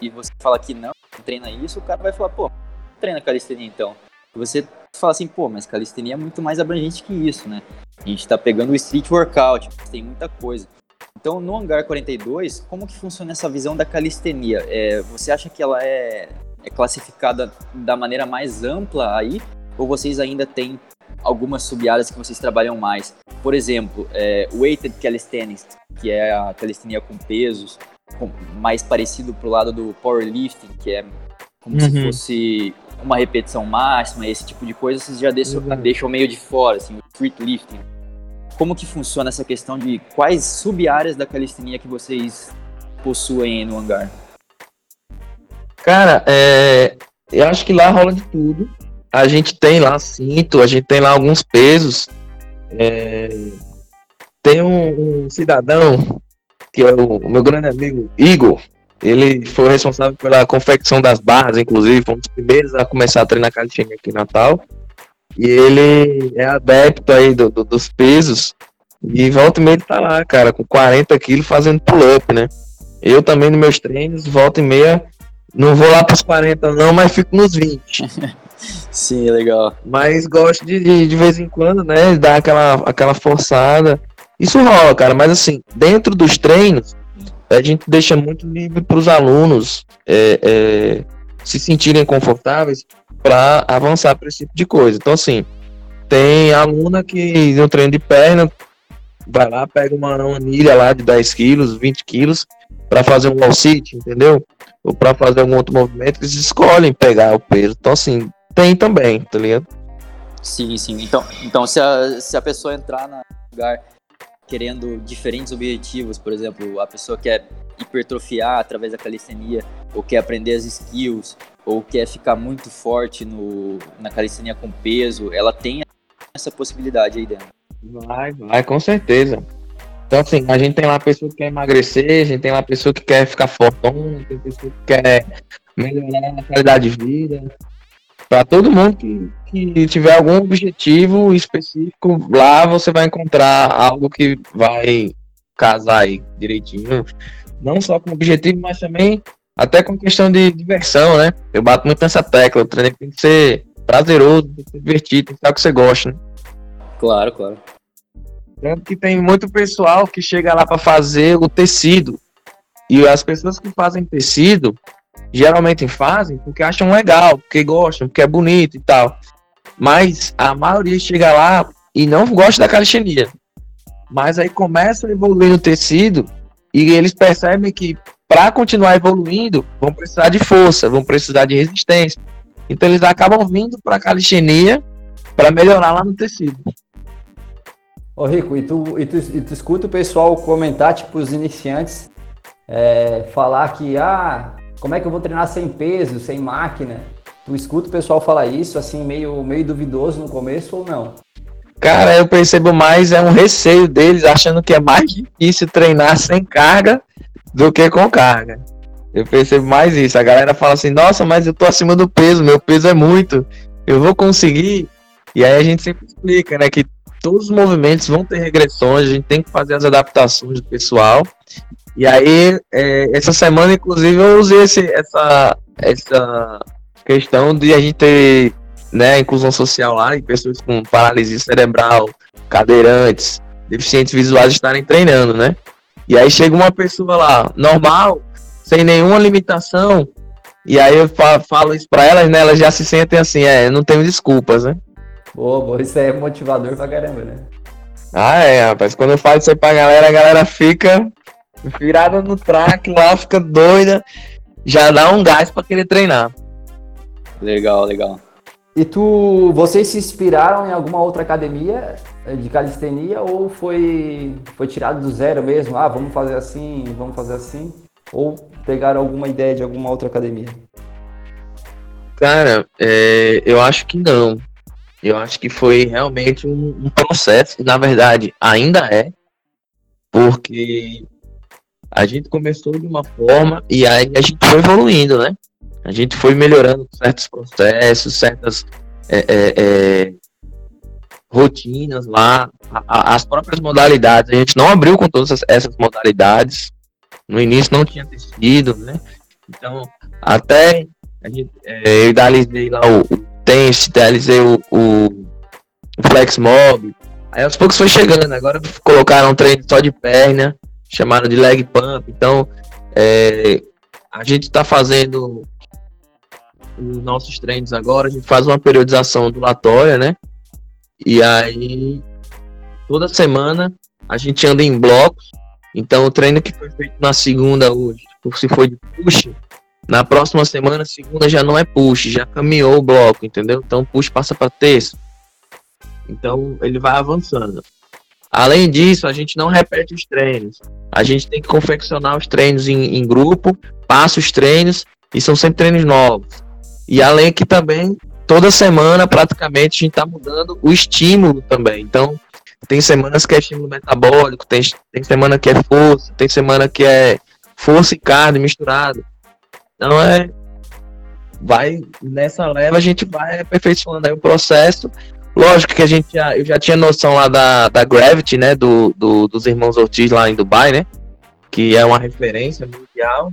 A: e você fala que não, treina isso, o cara vai falar, pô, treina calistenia então. Você fala assim, pô, mas calistenia é muito mais abrangente que isso, né? A gente tá pegando o street workout, tem muita coisa. Então, no Hangar 42, como que funciona essa visão da calistenia? É, você acha que ela é é classificada da maneira mais ampla aí? Ou vocês ainda têm algumas sub-áreas que vocês trabalham mais? Por exemplo, é, weighted calisthenics, que é a calistenia com pesos, com, mais parecido pro lado do powerlifting, que é como uhum. se fosse uma repetição máxima, esse tipo de coisa, vocês já deixam, deixam meio de fora, assim, o street lifting. Como que funciona essa questão de quais sub-áreas da calistenia que vocês possuem no hangar?
C: Cara, é, eu acho que lá rola de tudo. A gente tem lá cinto, a gente tem lá alguns pesos. É, tem um, um, cidadão, que é o, o meu grande amigo Igor, ele foi responsável pela confecção das barras, inclusive, foi um dos primeiros a começar a treinar calistenia aqui em Natal. E ele é adepto aí do, do, dos pesos. E volta e meia ele tá lá, cara, com 40 quilos fazendo pull-up, né? Eu também nos meus treinos, volta e meia, não vou lá pros 40 não, mas fico nos 20.
A: Sim, legal.
C: Mas gosto de, de, de vez em quando, né, dar aquela, aquela forçada. Isso rola, cara, mas assim, dentro dos treinos, a gente deixa muito livre para os alunos é, é, se sentirem confortáveis para avançar para esse tipo de coisa. Então, assim, tem aluna que no treino de perna vai lá, pega uma anilha lá de 10 quilos, 20 quilos, para fazer um wall sit, entendeu? Ou para fazer algum outro movimento, eles escolhem pegar o peso. Então, assim, tem também, tá ligado?
A: Sim, sim. Então, então se, a, se a pessoa entrar no lugar querendo diferentes objetivos, por exemplo, a pessoa quer hipertrofiar através da calistenia, ou quer aprender as skills, ou quer ficar muito forte no, na calistenia com peso, ela tem essa possibilidade aí dentro.
C: Vai, vai, com certeza. Então, assim, a gente tem lá a pessoa que quer emagrecer, a gente tem lá a pessoa que quer ficar fortão, tem pessoa que quer melhorar a qualidade de vida, para todo mundo que, que tiver algum objetivo específico, lá você vai encontrar algo que vai casar aí direitinho. Não só com objetivo, mas também até com questão de diversão, né? Eu bato muito nessa tecla. O treino tem que ser prazeroso, tem que ser divertido, tem que ser o que você gosta, né?
A: Claro, claro.
C: Tanto que tem muito pessoal que chega lá para fazer o tecido. E as pessoas que fazem tecido, geralmente fazem porque acham legal, porque gostam, porque é bonito e tal. Mas a maioria chega lá e não gosta da calistenia. Mas aí começa a evoluir no tecido e eles percebem que para continuar evoluindo vão precisar de força, vão precisar de resistência. Então eles acabam vindo para a calistenia para melhorar lá no tecido.
B: Ô Rico, e tu, e, tu, e tu escuta o pessoal comentar, tipo, os iniciantes, é, falar que, ah, como é que eu vou treinar sem peso, sem máquina? Tu escuta o pessoal falar isso, assim, meio, meio duvidoso no começo ou não?
C: Cara, eu percebo mais é um receio deles, achando que é mais difícil treinar sem carga do que com carga. Eu percebo mais isso. A galera fala assim: nossa, mas eu tô acima do peso, meu peso é muito, eu vou conseguir. E aí a gente sempre explica, né, que todos os movimentos vão ter regressões, a gente tem que fazer as adaptações do pessoal. E aí, é, essa semana, inclusive, eu usei esse, essa, essa questão de a gente ter né, inclusão social lá, e pessoas com paralisia cerebral, cadeirantes, deficientes visuais estarem treinando, né? E aí chega uma pessoa lá, normal, sem nenhuma limitação, e aí eu falo isso pra elas, né? Elas já se sentem assim, é, não tenho desculpas, né?
B: Pô, isso é motivador pra caramba, né?
C: Ah, é, rapaz. Quando eu falo isso aí pra galera, a galera fica virada no track lá, fica doida, já dá um gás para querer treinar.
A: Legal, legal.
B: E tu, vocês se inspiraram em alguma outra academia de calistenia ou foi foi tirado do zero mesmo? Ah, vamos fazer assim, vamos fazer assim? Ou pegaram alguma ideia de alguma outra academia?
C: Cara, é, eu acho que não. Eu acho que foi realmente um, um processo, na verdade ainda é, porque a gente começou de uma forma e aí a gente foi evoluindo, né? A gente foi melhorando certos processos, certas é, é, é, rotinas lá, a, a, as próprias modalidades. A gente não abriu com todas essas modalidades. No início não tinha tecido, né? Então, até a gente, é, eu idealizei lá o, idealizei o, o, o Flex Mob. Aí aos poucos foi chegando. Agora colocaram um treino só de perna chamaram de leg pump. Então, é, a gente está fazendo os nossos treinos agora, a gente faz uma periodização ondulatória, né? E aí, toda semana, a gente anda em blocos. Então, o treino que foi feito na segunda hoje, se foi de push, Na próxima semana, segunda já não é push, já caminhou o bloco, entendeu? Então push passa para terça. Então ele vai avançando. Além disso, a gente não repete os treinos. A gente tem que confeccionar os treinos em, em grupo, passa os treinos e são sempre treinos novos. E além que também, toda semana, praticamente, a gente está mudando o estímulo também. Então, tem semanas que é estímulo metabólico, tem, tem semana que é força, tem semana que é força e carne misturado. Então é. Vai nessa leva, a gente vai aperfeiçoando aí o processo. Lógico que a gente já, eu já tinha noção lá da, da Gravity, né? Do, do, dos irmãos Ortiz lá em Dubai, né? Que é uma referência mundial.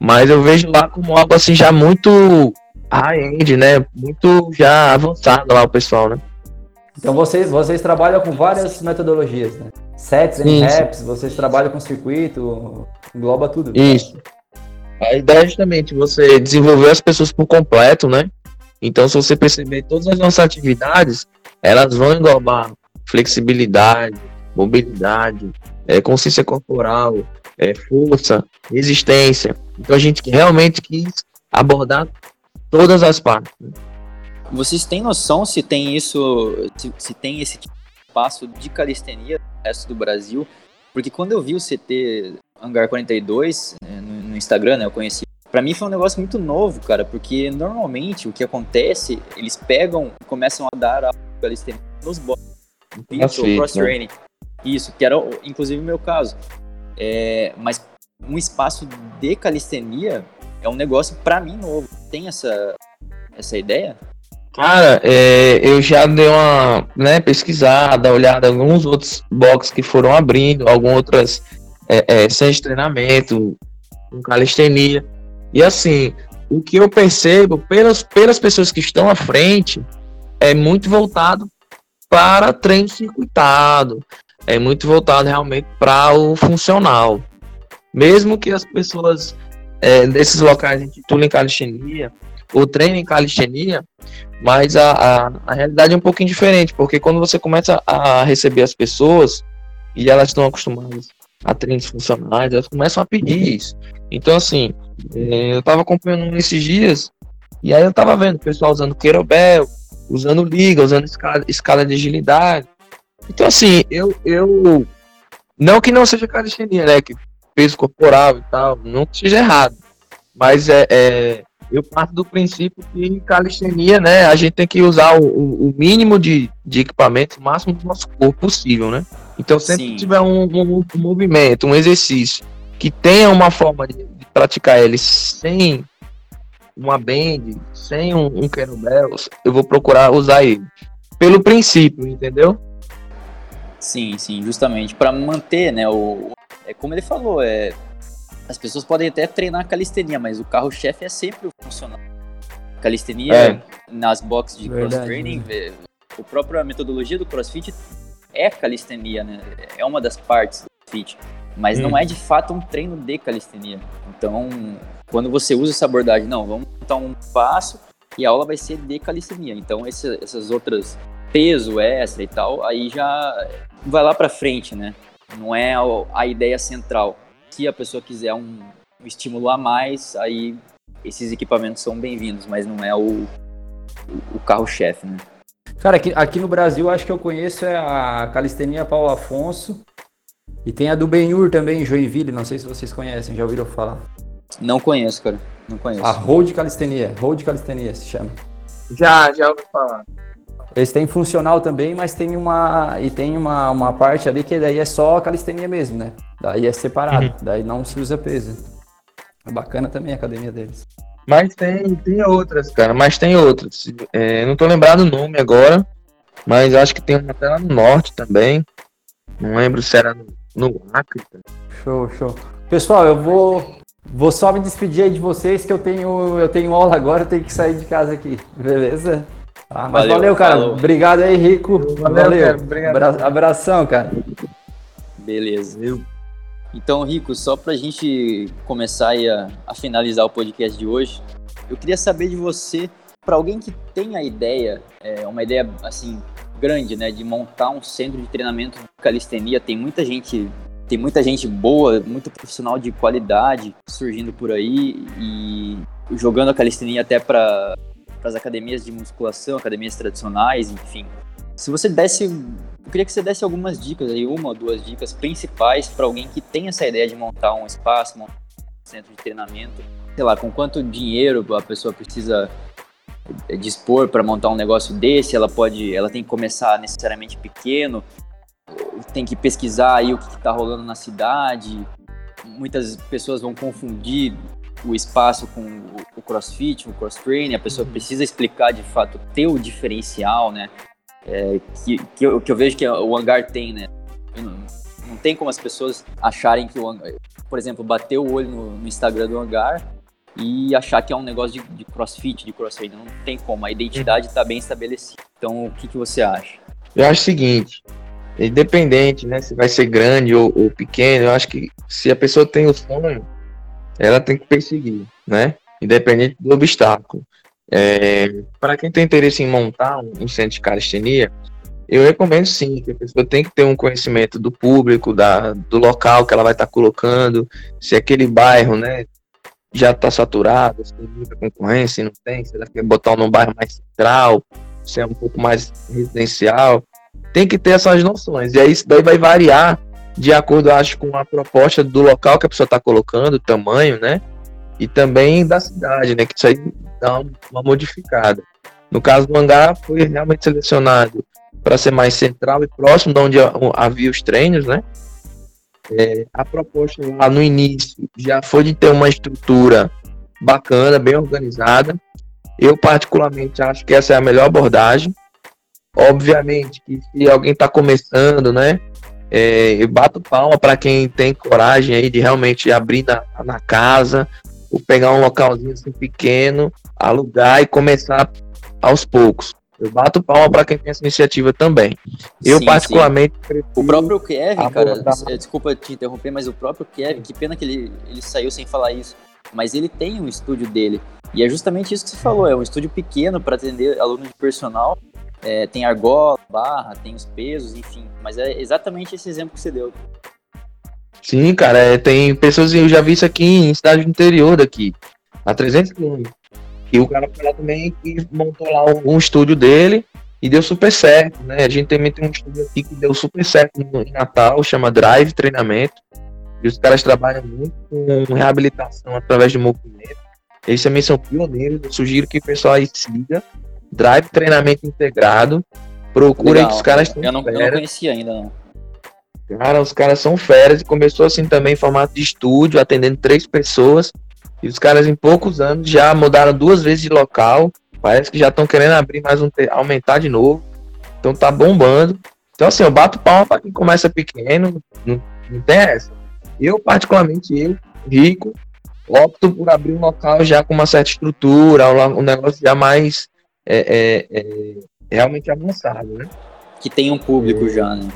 C: Mas eu vejo lá como algo assim já muito high-end, né? Muito já avançado lá o pessoal, né?
B: Então vocês, vocês trabalham com várias metodologias, né? Sets e reps, vocês trabalham com circuito, engloba tudo.
C: Isso. A ideia é justamente você desenvolver as pessoas por completo, né? Então, se você perceber todas as nossas atividades, elas vão englobar flexibilidade, mobilidade, é, consciência corporal, é, força, resistência. Então, a gente realmente quis abordar todas as partes. Né?
A: Vocês têm noção se tem isso, se, se tem esse tipo de espaço de calistenia no resto do Brasil? Porque quando eu vi o CT Hangar 42 né, Instagram, né, eu conheci. Pra mim foi um negócio muito novo, cara, porque normalmente o que acontece, eles pegam e começam a dar a calistenia nos no cross-training. Isso, que era inclusive o meu caso. É, mas um espaço de calistenia é um negócio para mim novo. Tem essa, essa ideia?
C: Cara, é, eu já dei uma né, pesquisada, olhada em alguns outros boxes que foram abrindo, algumas outras é, é, de treinamento, com calistenia. E assim, o que eu percebo pelas, pelas pessoas que estão à frente é muito voltado para treino circuitado, é muito voltado realmente para o funcional. Mesmo que as pessoas é, desses locais intitulem calistenia, ou treino em calistenia, mas a, a, a, realidade é um pouquinho diferente, porque quando você começa a receber as pessoas e elas estão acostumadas a treinos funcionais, elas começam a pedir isso. Então, assim, é, eu estava acompanhando esses dias e aí eu estava vendo o pessoal usando querobel, usando liga, usando escala, escala de agilidade. Então, assim, eu, eu. Não que não seja calistenia, né? Que peso corporal e tal, não seja errado. Mas é, é eu parto do princípio que calistenia, né, a gente tem que usar o, o mínimo de, de equipamento, o máximo do nosso corpo possível, né? Então, sempre Sim. que tiver um, um, um, movimento, um exercício que tenha uma forma de, de praticar ele sem uma band, sem um, um kettlebell, eu vou procurar usar ele. Pelo princípio, entendeu?
A: Sim, sim, justamente para manter, né, o é como ele falou, é as pessoas podem até treinar calistenia, mas o carro-chefe é sempre o funcional. Calistenia é. nas boxes de cross-training, né? a própria metodologia do crossfit é calistenia, né? É uma das partes do crossfit. Mas hum. não é de fato um treino de calistenia. Então, quando você usa essa abordagem, não, vamos montar um passo e a aula vai ser de calistenia. Então, esse, essas outras peso extra e tal, aí já vai lá para frente, né? Não é a, a ideia central se a pessoa quiser um, um estímulo a mais, aí esses equipamentos são bem-vindos, mas não é o, o, o carro-chefe, né?
B: Cara, aqui, aqui no Brasil acho que eu conheço é a Calistenia Paulo Afonso e tem a do Benhur também, em Joinville, não sei se vocês conhecem, já ouviram falar?
A: Não conheço, cara, não conheço.
B: A Road Calistenia, Road Calistenia se chama.
C: Já, já ouvi falar.
B: Eles têm funcional também, mas tem uma e tem uma, uma parte ali que daí é só calistenia mesmo, né? Daí é separado, uhum. daí não se usa peso. É bacana também a academia deles.
C: Mas tem, tem outras, cara, mas tem outras. É, não tô lembrado o nome agora, mas acho que tem uma até lá no norte também. Não lembro se era no, no Acre.
B: Show, show. Pessoal, eu vou vou só me despedir aí de vocês que eu tenho eu tenho aula agora, eu tenho que sair de casa aqui, beleza? Ah, mas valeu, valeu cara. Falou. Obrigado aí, Rico. Valeu. valeu. Cara, obrigado. Abração, cara.
A: Beleza. Viu? Então, Rico, só para a gente começar a, a, finalizar o podcast de hoje, eu queria saber de você, para alguém que tem a ideia, é, uma ideia assim grande, né, de montar um centro de treinamento de calistenia, tem muita gente tem muita gente boa, muito profissional de qualidade surgindo por aí e jogando a calistenia até para as academias de musculação, academias tradicionais, enfim. Se você desse, eu queria que você desse algumas dicas aí, uma ou duas dicas principais para alguém que tem essa ideia de montar um espaço, montar um centro de treinamento. Sei lá, com quanto dinheiro a pessoa precisa eh, dispor para montar um negócio desse, ela pode, ela tem que começar necessariamente pequeno, tem que pesquisar aí o que está rolando na cidade. Muitas pessoas vão confundir o espaço com o crossfit, o cross training, a pessoa uhum. precisa explicar de fato ter o diferencial, né? É, que, que, eu, que eu vejo que o hangar tem, né? Não, tem como as pessoas acharem que o hangar, por exemplo, bater o olho no, no Instagram do hangar e achar que é um negócio de, de crossfit, de cross training. Não tem como, a identidade está bem estabelecida. Então, o que, que você acha?
C: Eu acho o seguinte, independente, né, se vai ser grande ou, ou, pequeno, eu acho que se a pessoa tem o sonho, ela tem que perseguir, né, independente do obstáculo. É, para quem tem interesse em montar um centro de calistenia, eu recomendo sim que a pessoa tem que ter um conhecimento do público, da, do local que ela vai estar tá colocando, se aquele bairro, né, já está saturado, se tem muita concorrência, se não tem, se ela quer botar num bairro mais central, se é um pouco mais residencial tem que ter essas noções. E aí isso daí vai variar de acordo, acho, com a proposta do local que a pessoa está colocando, o tamanho, né? E também da cidade, né? Que isso aí dá uma modificada. No caso do hangar, foi realmente selecionado para ser mais central e próximo de onde havia os treinos, né? É, a proposta lá no início já foi de ter uma estrutura bacana, bem organizada. Eu, particularmente, acho que essa é a melhor abordagem. Obviamente que se alguém está começando, né? É, eu bato palma para quem tem coragem aí de realmente abrir na, na casa, ou pegar um localzinho assim pequeno, alugar e começar aos poucos. Eu bato palma para quem tem essa iniciativa também. Eu, sim, particularmente.
A: Sim. O próprio Kevin, cara, desculpa te interromper, mas o próprio Kevin, que pena que ele, ele saiu sem falar isso, mas ele tem um estúdio dele. E é justamente isso que você falou: é um estúdio pequeno para atender alunos de personal é, tem argola, barra, tem os pesos, enfim. Mas é exatamente esse exemplo que você deu.
C: Sim, cara, é, tem pessoas, eu já vi isso aqui em cidade do interior daqui, a 300 quilômetros. E o cara foi lá também e montou lá um, um, estúdio dele e deu super certo, né? A gente também tem um estúdio aqui que deu super certo no, em Natal, chama Drive Treinamento. E os caras trabalham muito com reabilitação através de movimento. Eles também são pioneiros, eu sugiro que o pessoal aí siga Drive Treinamento Integrado. Procura aí que os caras
A: eu não, eu não conhecia ainda, não.
C: Cara, os caras são feras e começou assim também em formato de estúdio, atendendo três pessoas. E os caras em poucos anos já mudaram duas vezes de local. Parece que já estão querendo abrir mais um, aumentar de novo. Então tá bombando. Então assim, eu bato palma para quem começa pequeno, não, não tem essa. Eu, particularmente, eu, rico, opto por abrir um local já com uma certa estrutura, um negócio já mais é, é, é realmente avançado, né?
A: Que tem um público é. já, né?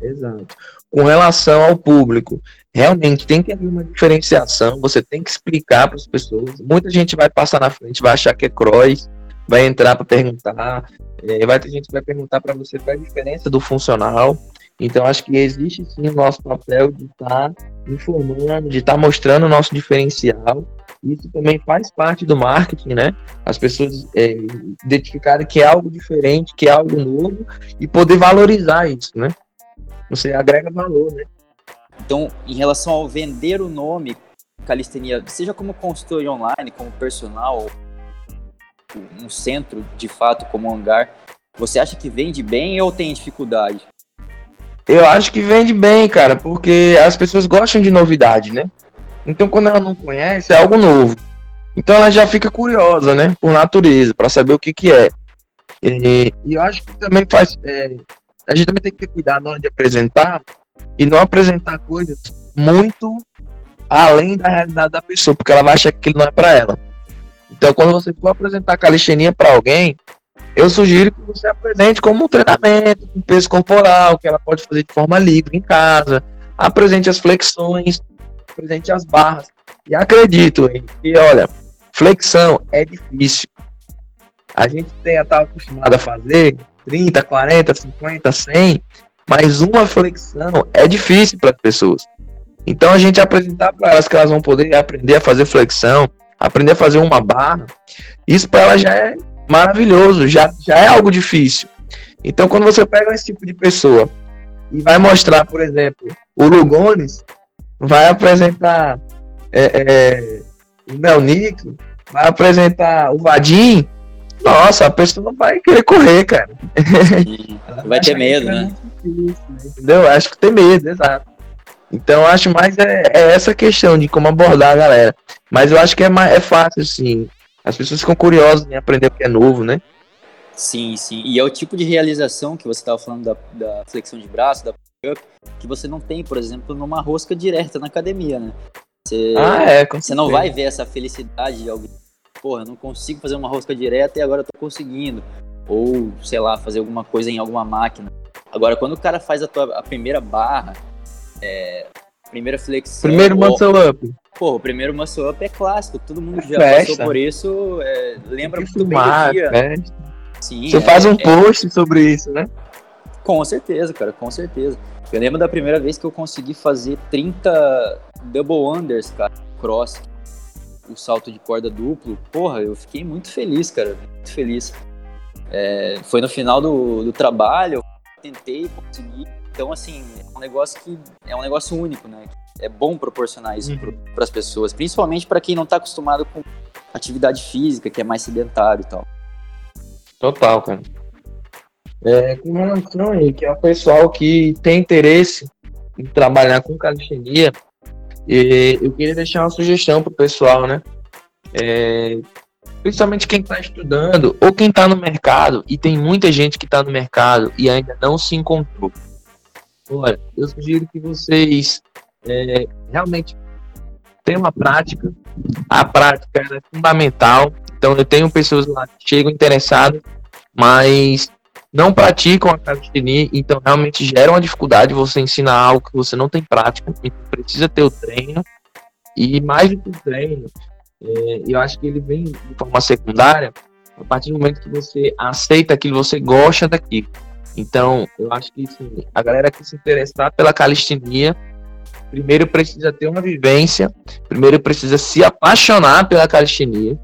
C: Exato. Com relação ao público, realmente tem que haver uma diferenciação, você tem que explicar para as pessoas. Muita gente vai passar na frente, vai achar que é cross, vai entrar para perguntar, é, vai ter gente que vai perguntar para você qual é a diferença do funcional. Então, acho que existe sim o nosso papel de estar tá informando, de estar tá mostrando o nosso diferencial isso também faz parte do marketing, né? As pessoas é, identificarem que é algo diferente, que é algo novo e poder valorizar isso, né? Você agrega valor, né?
A: Então, em relação ao vender o nome calistenia, seja como consultor online, como personal, um centro de fato como um hangar, você acha que vende bem ou tem dificuldade?
C: Eu acho que vende bem, cara, porque as pessoas gostam de novidade, né? Então, quando ela não conhece, é algo novo. Então, ela já fica curiosa, né? Por natureza, para saber o que, que é. E, e, eu acho que também faz. É, a gente também tem que ter cuidado na hora de apresentar e não apresentar coisas muito além da realidade da pessoa, porque ela vai achar que aquilo não é para ela. Então, quando você for apresentar calistenia para alguém, eu sugiro que você apresente como um treinamento, com peso corporal, que ela pode fazer de forma livre em casa. Apresente as flexões, presente as barras. E acredito hein, que, olha, flexão é difícil. A gente tem a estar acostumado a fazer 30, 40, 50, 100. mas uma flexão é difícil para as pessoas. Então a gente apresentar para elas que elas vão poder aprender a fazer flexão, aprender a fazer uma barra, isso para elas já é maravilhoso, já, já é algo difícil. Então quando você pega esse tipo de pessoa e vai mostrar, por exemplo, o Lugones, vai apresentar é, é, o Melnick, vai apresentar o Vadim, nossa, a pessoa vai querer correr, cara.
A: vai ter medo, né?
C: Entendeu? Acho que tem medo, exato. Então acho mais é, é, essa questão de como abordar a galera. Mas eu acho que é, mais, é fácil, sim. As pessoas ficam curiosas em aprender o que é novo, né?
A: Sim, sim. E é o tipo de realização que você estava falando da, da, flexão de braço, da up, que você não tem, por exemplo, numa rosca direta na academia, né? Você,
C: ah, é,
A: você não vai ver essa felicidade de alguém. Porra, não consigo fazer uma rosca direta e agora eu tô conseguindo. Ou, sei lá, fazer alguma coisa em alguma máquina. Agora, quando o cara faz a, tua, a primeira barra, é, primeira flexão.
C: Primeiro muscle up.
A: Pô, o primeiro muscle up é clássico, todo mundo já Festa. passou por isso, é, lembra muito bem do dia.
C: Sim, Você é, faz um é, post sobre isso, né?
A: Com certeza, cara, com certeza. Eu lembro da primeira vez que eu consegui fazer 30 double unders, cara, cross, o salto de corda duplo. Porra, eu fiquei muito feliz, cara, muito feliz. É, foi no final do, do trabalho, eu tentei, consegui. Então, assim, é um negócio que é um negócio único, né? É bom proporcionar isso uhum. para as pessoas, principalmente para quem não está acostumado com atividade física, que é mais sedentário e tal.
C: Total, cara. É, com relação aí, que é o pessoal que tem interesse em trabalhar com calistenia, e eu queria deixar uma sugestão pro pessoal, né? É, principalmente quem está estudando ou quem está no mercado, e tem muita gente que está no mercado e ainda não se encontrou. Olha, eu sugiro que vocês é, realmente tenham uma prática. A prática é fundamental então eu tenho pessoas lá que chegam interessadas, mas não praticam a calistenia, então realmente gera uma dificuldade você ensinar algo que você não tem prática, então precisa ter o treino. E mais do que o treino, é, eu acho que ele vem de forma secundária a partir do momento que você aceita aquilo, você gosta daquilo. Então, eu acho que assim, a galera que se interessar pela calistenia, primeiro precisa ter uma vivência, primeiro precisa se apaixonar pela calistenia,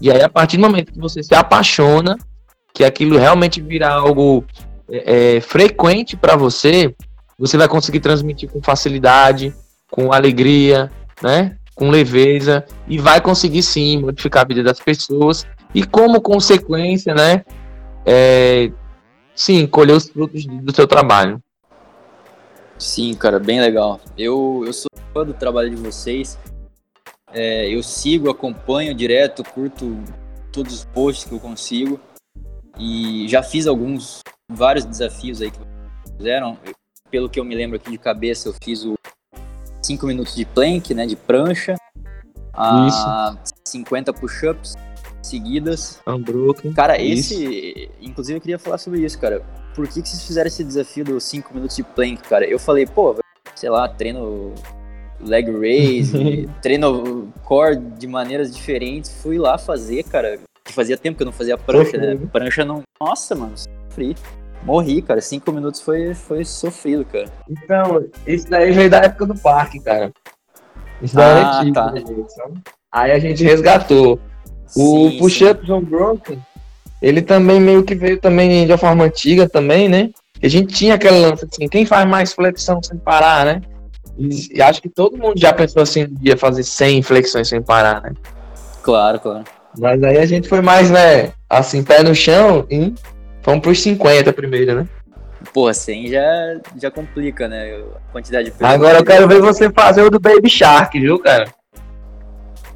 C: e aí, a partir do momento que você se apaixona, que aquilo realmente vira algo é, é frequente para você, você vai conseguir transmitir com facilidade, com alegria, né? Com leveza e vai conseguir sim modificar a vida das pessoas e como consequência, né? É, sim, colher os frutos do seu trabalho.
A: Sim, cara, bem legal. Eu, eu sou fã do trabalho de vocês. É, eu sigo, acompanho direto, curto todos os posts que eu consigo. E já fiz alguns, vários desafios aí que fizeram. Pelo que eu me lembro aqui de cabeça, eu fiz o 5 minutos de plank, né, de prancha. A 50 push-ups seguidas.
C: Unbroken.
A: Cara, esse. Inclusive eu queria falar sobre isso, cara. Por que, que vocês fizeram esse desafio dos 5 minutos de plank, cara? Eu falei, pô, sei lá, treino leg raise, treino core de maneiras diferentes. Fui lá fazer, cara. Que fazia tempo que eu não fazia prancha, né? Prancha não. Nossa, mano, sofri. Morri, cara. Cinco minutos foi, foi sofrido, cara.
C: Então, isso daí veio da época do parque, cara. Isso daí ah, é tipo, tá. gente, Aí a gente resgatou. O push-up John Broken, ele também meio que veio também de uma forma antiga também, né? A gente tinha aquele lance assim, quem faz mais flexão sem parar, né? E, e, acho que todo mundo já pensou assim, ia fazer 100 flexões sem parar, né?
A: Claro, claro.
C: Mas aí a gente foi mais, né, assim, pé no chão e fomos pros 50 primeiro, né?
A: Porra, 100 já, já complica, né? A quantidade de
C: Agora eu quero ver você fazer o do Baby Shark, viu, cara?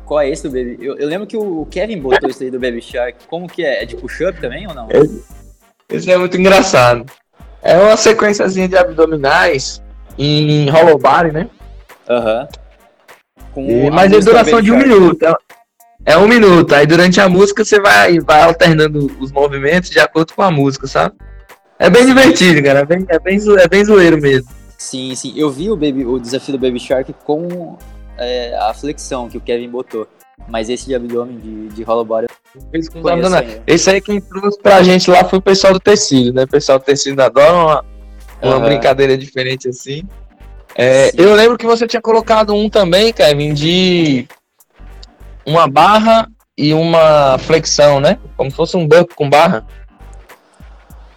A: Qual é esse do Baby? Eu, eu lembro que o Kevin botou isso aí do Baby Shark. Como que é? É de push-up também ou não?
C: Esse é muito engraçado. É uma sequenciazinha de abdominais em Hollow Body, né?
A: Aham.
C: Uhum. Mas é duração de um minuto. É, um minuto. Aí durante a música você vai, vai alternando os movimentos de acordo com a música, sabe? É bem divertido, cara. É bem, é bem, é bem zoeiro mesmo.
A: Sim, sim. Eu vi o, Baby, o desafio do Baby Shark com é, a flexão que o Kevin botou. Mas esse de abdômen de, de hollow body.
C: Esse aí quem trouxe pra gente lá foi o pessoal do tecido, né? O pessoal do tecido adora uma, uma
A: Aham.
C: brincadeira diferente assim. É, eu lembro que você tinha colocado um também, Kevin, de uma barra e uma flexão, né? Como se fosse um burp com barra.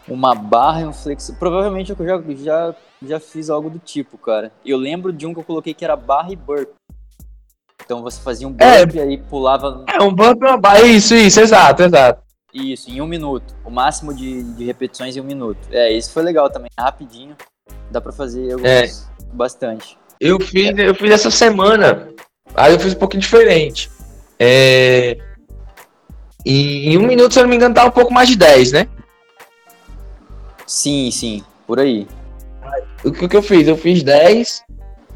A: Uma barra e um flexão. Provavelmente eu já, já, já fiz algo do tipo, cara. Eu lembro de um que eu coloquei que era barra e burp. Então você fazia um
C: É.
A: burp e aí pulava
C: É, um burp e uma barra. Isso, isso, exato, exato.
A: isso, em um minuto. O máximo de, de repetições em um minuto. É, isso foi legal também. Rapidinho. Dá pra fazer alguns,
C: É.
A: bastante.
C: Eu fiz, eu fiz essa semana. Aí eu fiz um pouquinho diferente. É... Em, em um minuto, se eu não me engano, tá um pouco mais de 10, né?
A: Sim, sim. Por aí.
C: O que, que eu fiz? Eu fiz 10,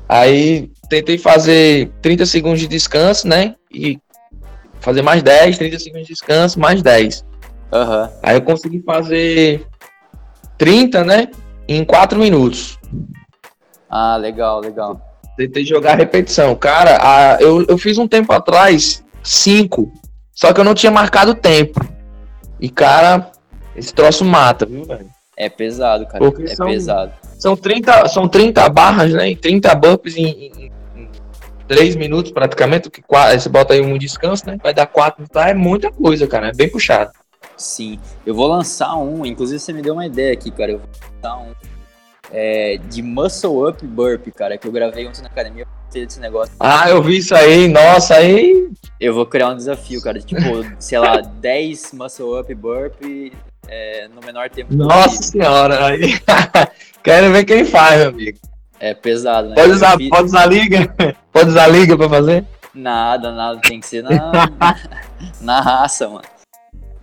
C: aí tentei fazer 30 segundos de descanso, né? E fazer mais 10, 30 segundos de descanso, mais 10.
A: Aham.
C: Aí eu consegui fazer 30, né? Em 4 minutos.
A: Ah, legal, legal.
C: Tentei jogar a repetição. Cara, a- eu, eu fiz um tempo atrás 5, só que eu não tinha marcado tempo. E, cara, esse troço mata, viu, velho?
A: É pesado, cara.
C: Porque
A: é
C: são-
A: pesado.
C: São 30, são 30 barras, né? E 30 burpees em, em, em 3 minutos praticamente. Que, você bota aí um descanso, né? Vai dar 4 tá? É muita coisa, cara. É bem puxado.
A: Sim. Eu vou lançar um, inclusive você me deu uma ideia aqui, cara. Eu vou lançar um é, de Muscle Up Burp, cara, que eu gravei ontem na academia. Desse negócio.
C: Ah, eu vi isso aí. Nossa, aí.
A: Eu vou criar um desafio, cara. Tipo, sei lá, 10 Muscle Up Burp é, no menor tempo
C: Nossa
A: possível.
C: senhora. Aí. Quero ver quem faz, meu amigo.
A: É pesado, né?
C: Pode usar,
A: fiz-
C: pode usar liga? Pode usar liga pra fazer?
A: Nada, nada, tem que ser na, na raça, mano.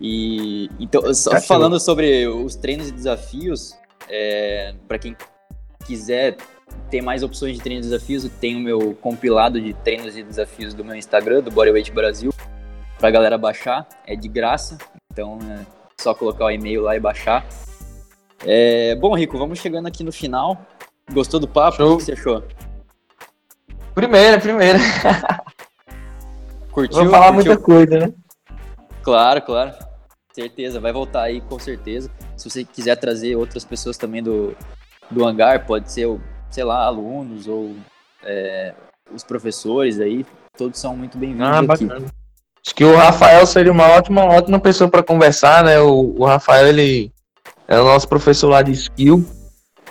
A: E então, só
C: Cachorro.
A: falando sobre os treinos e desafios, é, para quem quiser ter mais opções de treinos e desafios, eu tenho o meu compilado de treinos e desafios do meu Instagram, do Bodyweight Brasil, pra galera baixar, é de graça, então é só colocar o e-mail lá e baixar. É, bom, Rico, vamos chegando aqui no final. Gostou do papo?
C: Show.
A: O que você achou?
C: Primeira, primeira.
A: Curtiu?
C: Vou falar
A: Curtiu?
C: muita coisa, né?
A: Claro, claro. Certeza, vai voltar aí com certeza. Se você quiser trazer outras pessoas também do, do hangar, pode ser, sei lá, alunos ou é, os professores aí, todos são muito bem-vindos
C: Ah,
A: aqui.
C: bacana. Acho que o Rafael seria uma ótima, ótima pessoa para conversar, né? O, o Rafael, ele é o nosso professor lá de skill.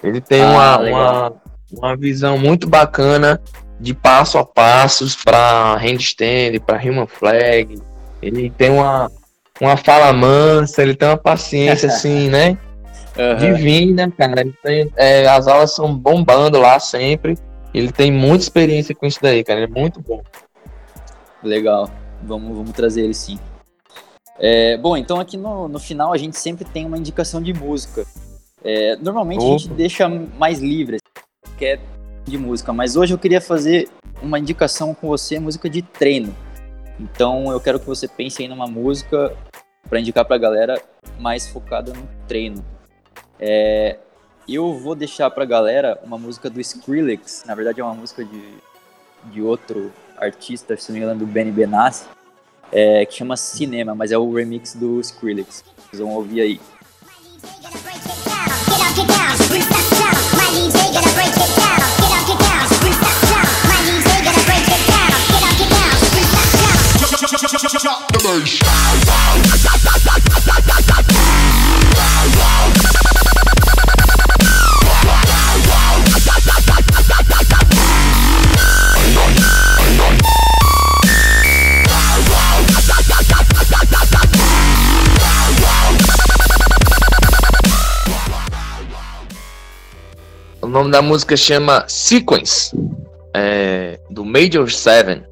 C: Ele tem
A: Ah,
C: uma, uma, uma visão muito bacana de passo a passos para handstand, para human flag. Ele tem uma, uma fala mansa, ele tem uma paciência assim, né?
A: Aham.
C: Divina, cara. Ele tem- é, as aulas são bombando lá sempre. Ele tem muita experiência com isso daí, cara. Ele é muito bom.
A: Legal. Vamos, vamos trazer ele sim. É, bom, então aqui no, no final a gente sempre tem uma indicação de música. É, normalmente a gente
C: Opa.
A: deixa mais livre, assim, que é de música, mas hoje eu queria fazer uma indicação com você, música de treino. Então eu quero que você pense aí numa música para indicar pra galera mais focada no treino. É, eu vou deixar pra galera uma música do Skrillex, na verdade é uma música de, de outro artista, se não me engano, do Benny Benassi, é, que chama Cinema, mas é o remix do Skrillex. Vocês vão ouvir aí.
C: O nome da música chama Sequence, é, do Major Seven.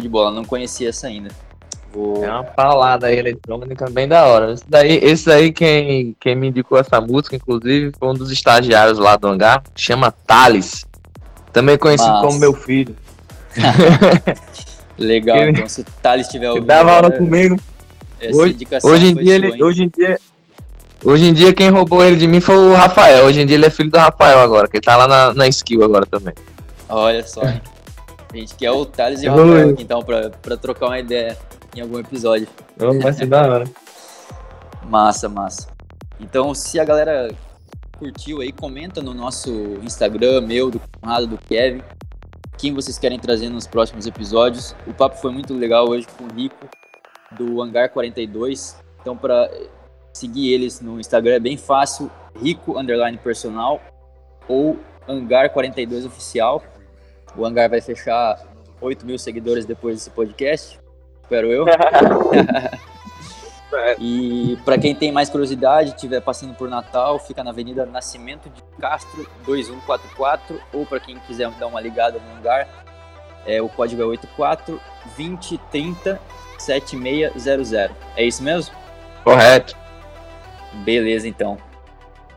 A: Show de bola. Não conhecia essa ainda. Vou...
C: É uma paulada aí eletrônica bem da hora. Esse daí, esse daí quem, quem me indicou essa música, inclusive, foi um dos estagiários lá do hangar, chama Thales. Também conhecido
A: Massa.
C: como meu filho.
A: Legal.
C: Ele-
A: Então, se o Thales estiver ouvindo,
C: dava aula
A: agora,
C: comigo. Hoje, hoje em dia, ele, hoje em dia, hoje em dia quem roubou ele de mim foi o Rafael. Hoje em dia ele é filho do Rafael agora, que ele tá lá na, na skill agora também.
A: Olha só? A gente quer o Thales e o. Rafael aqui, então, pra, pra trocar uma ideia em algum episódio.
C: Vai ser da hora.
A: Massa, massa. Então, se a galera curtiu aí, comenta no nosso Instagram, meu, do Conrado, do Kevin, quem vocês querem trazer nos próximos episódios. O papo foi muito legal hoje com o Rico, do Hangar 42. Então, para seguir eles no Instagram é bem fácil, Rico Underline Personal ou Hangar 42 Oficial. O Hangar vai fechar 8 mil seguidores depois desse podcast, espero eu. E para quem tem mais curiosidade, estiver passando por Natal, fica na Avenida Nascimento de Castro 2144, ou para quem quiser dar uma ligada no lugar, é, o código é 84 2030 7600. É isso mesmo?
C: Correto.
A: Beleza, então.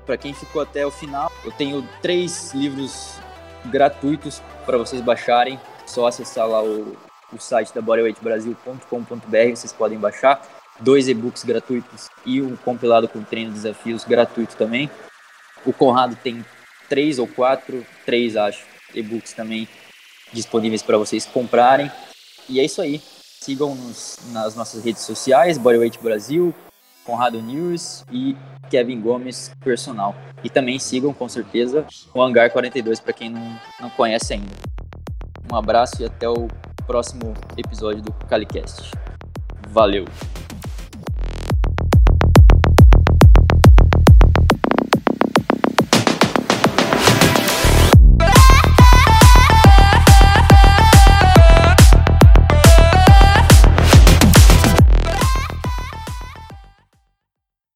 A: Para quem ficou até o final, eu tenho três livros gratuitos para vocês baixarem. Só acessar lá o, o site da bodyweightbrasil.com.br, vocês podem baixar. Dois e-books gratuitos e um compilado com treino e desafios gratuito também. O Conrado tem três ou quatro, três acho, e-books também disponíveis para vocês comprarem. E é isso aí. Sigam-nos nas nossas redes sociais, Bodyweight Brasil, Conrado News e Kevin Gomes Personal. E também sigam, com certeza, o Hangar 42 para quem não, não conhece ainda. Um abraço e até o próximo episódio do CaliCast. Valeu!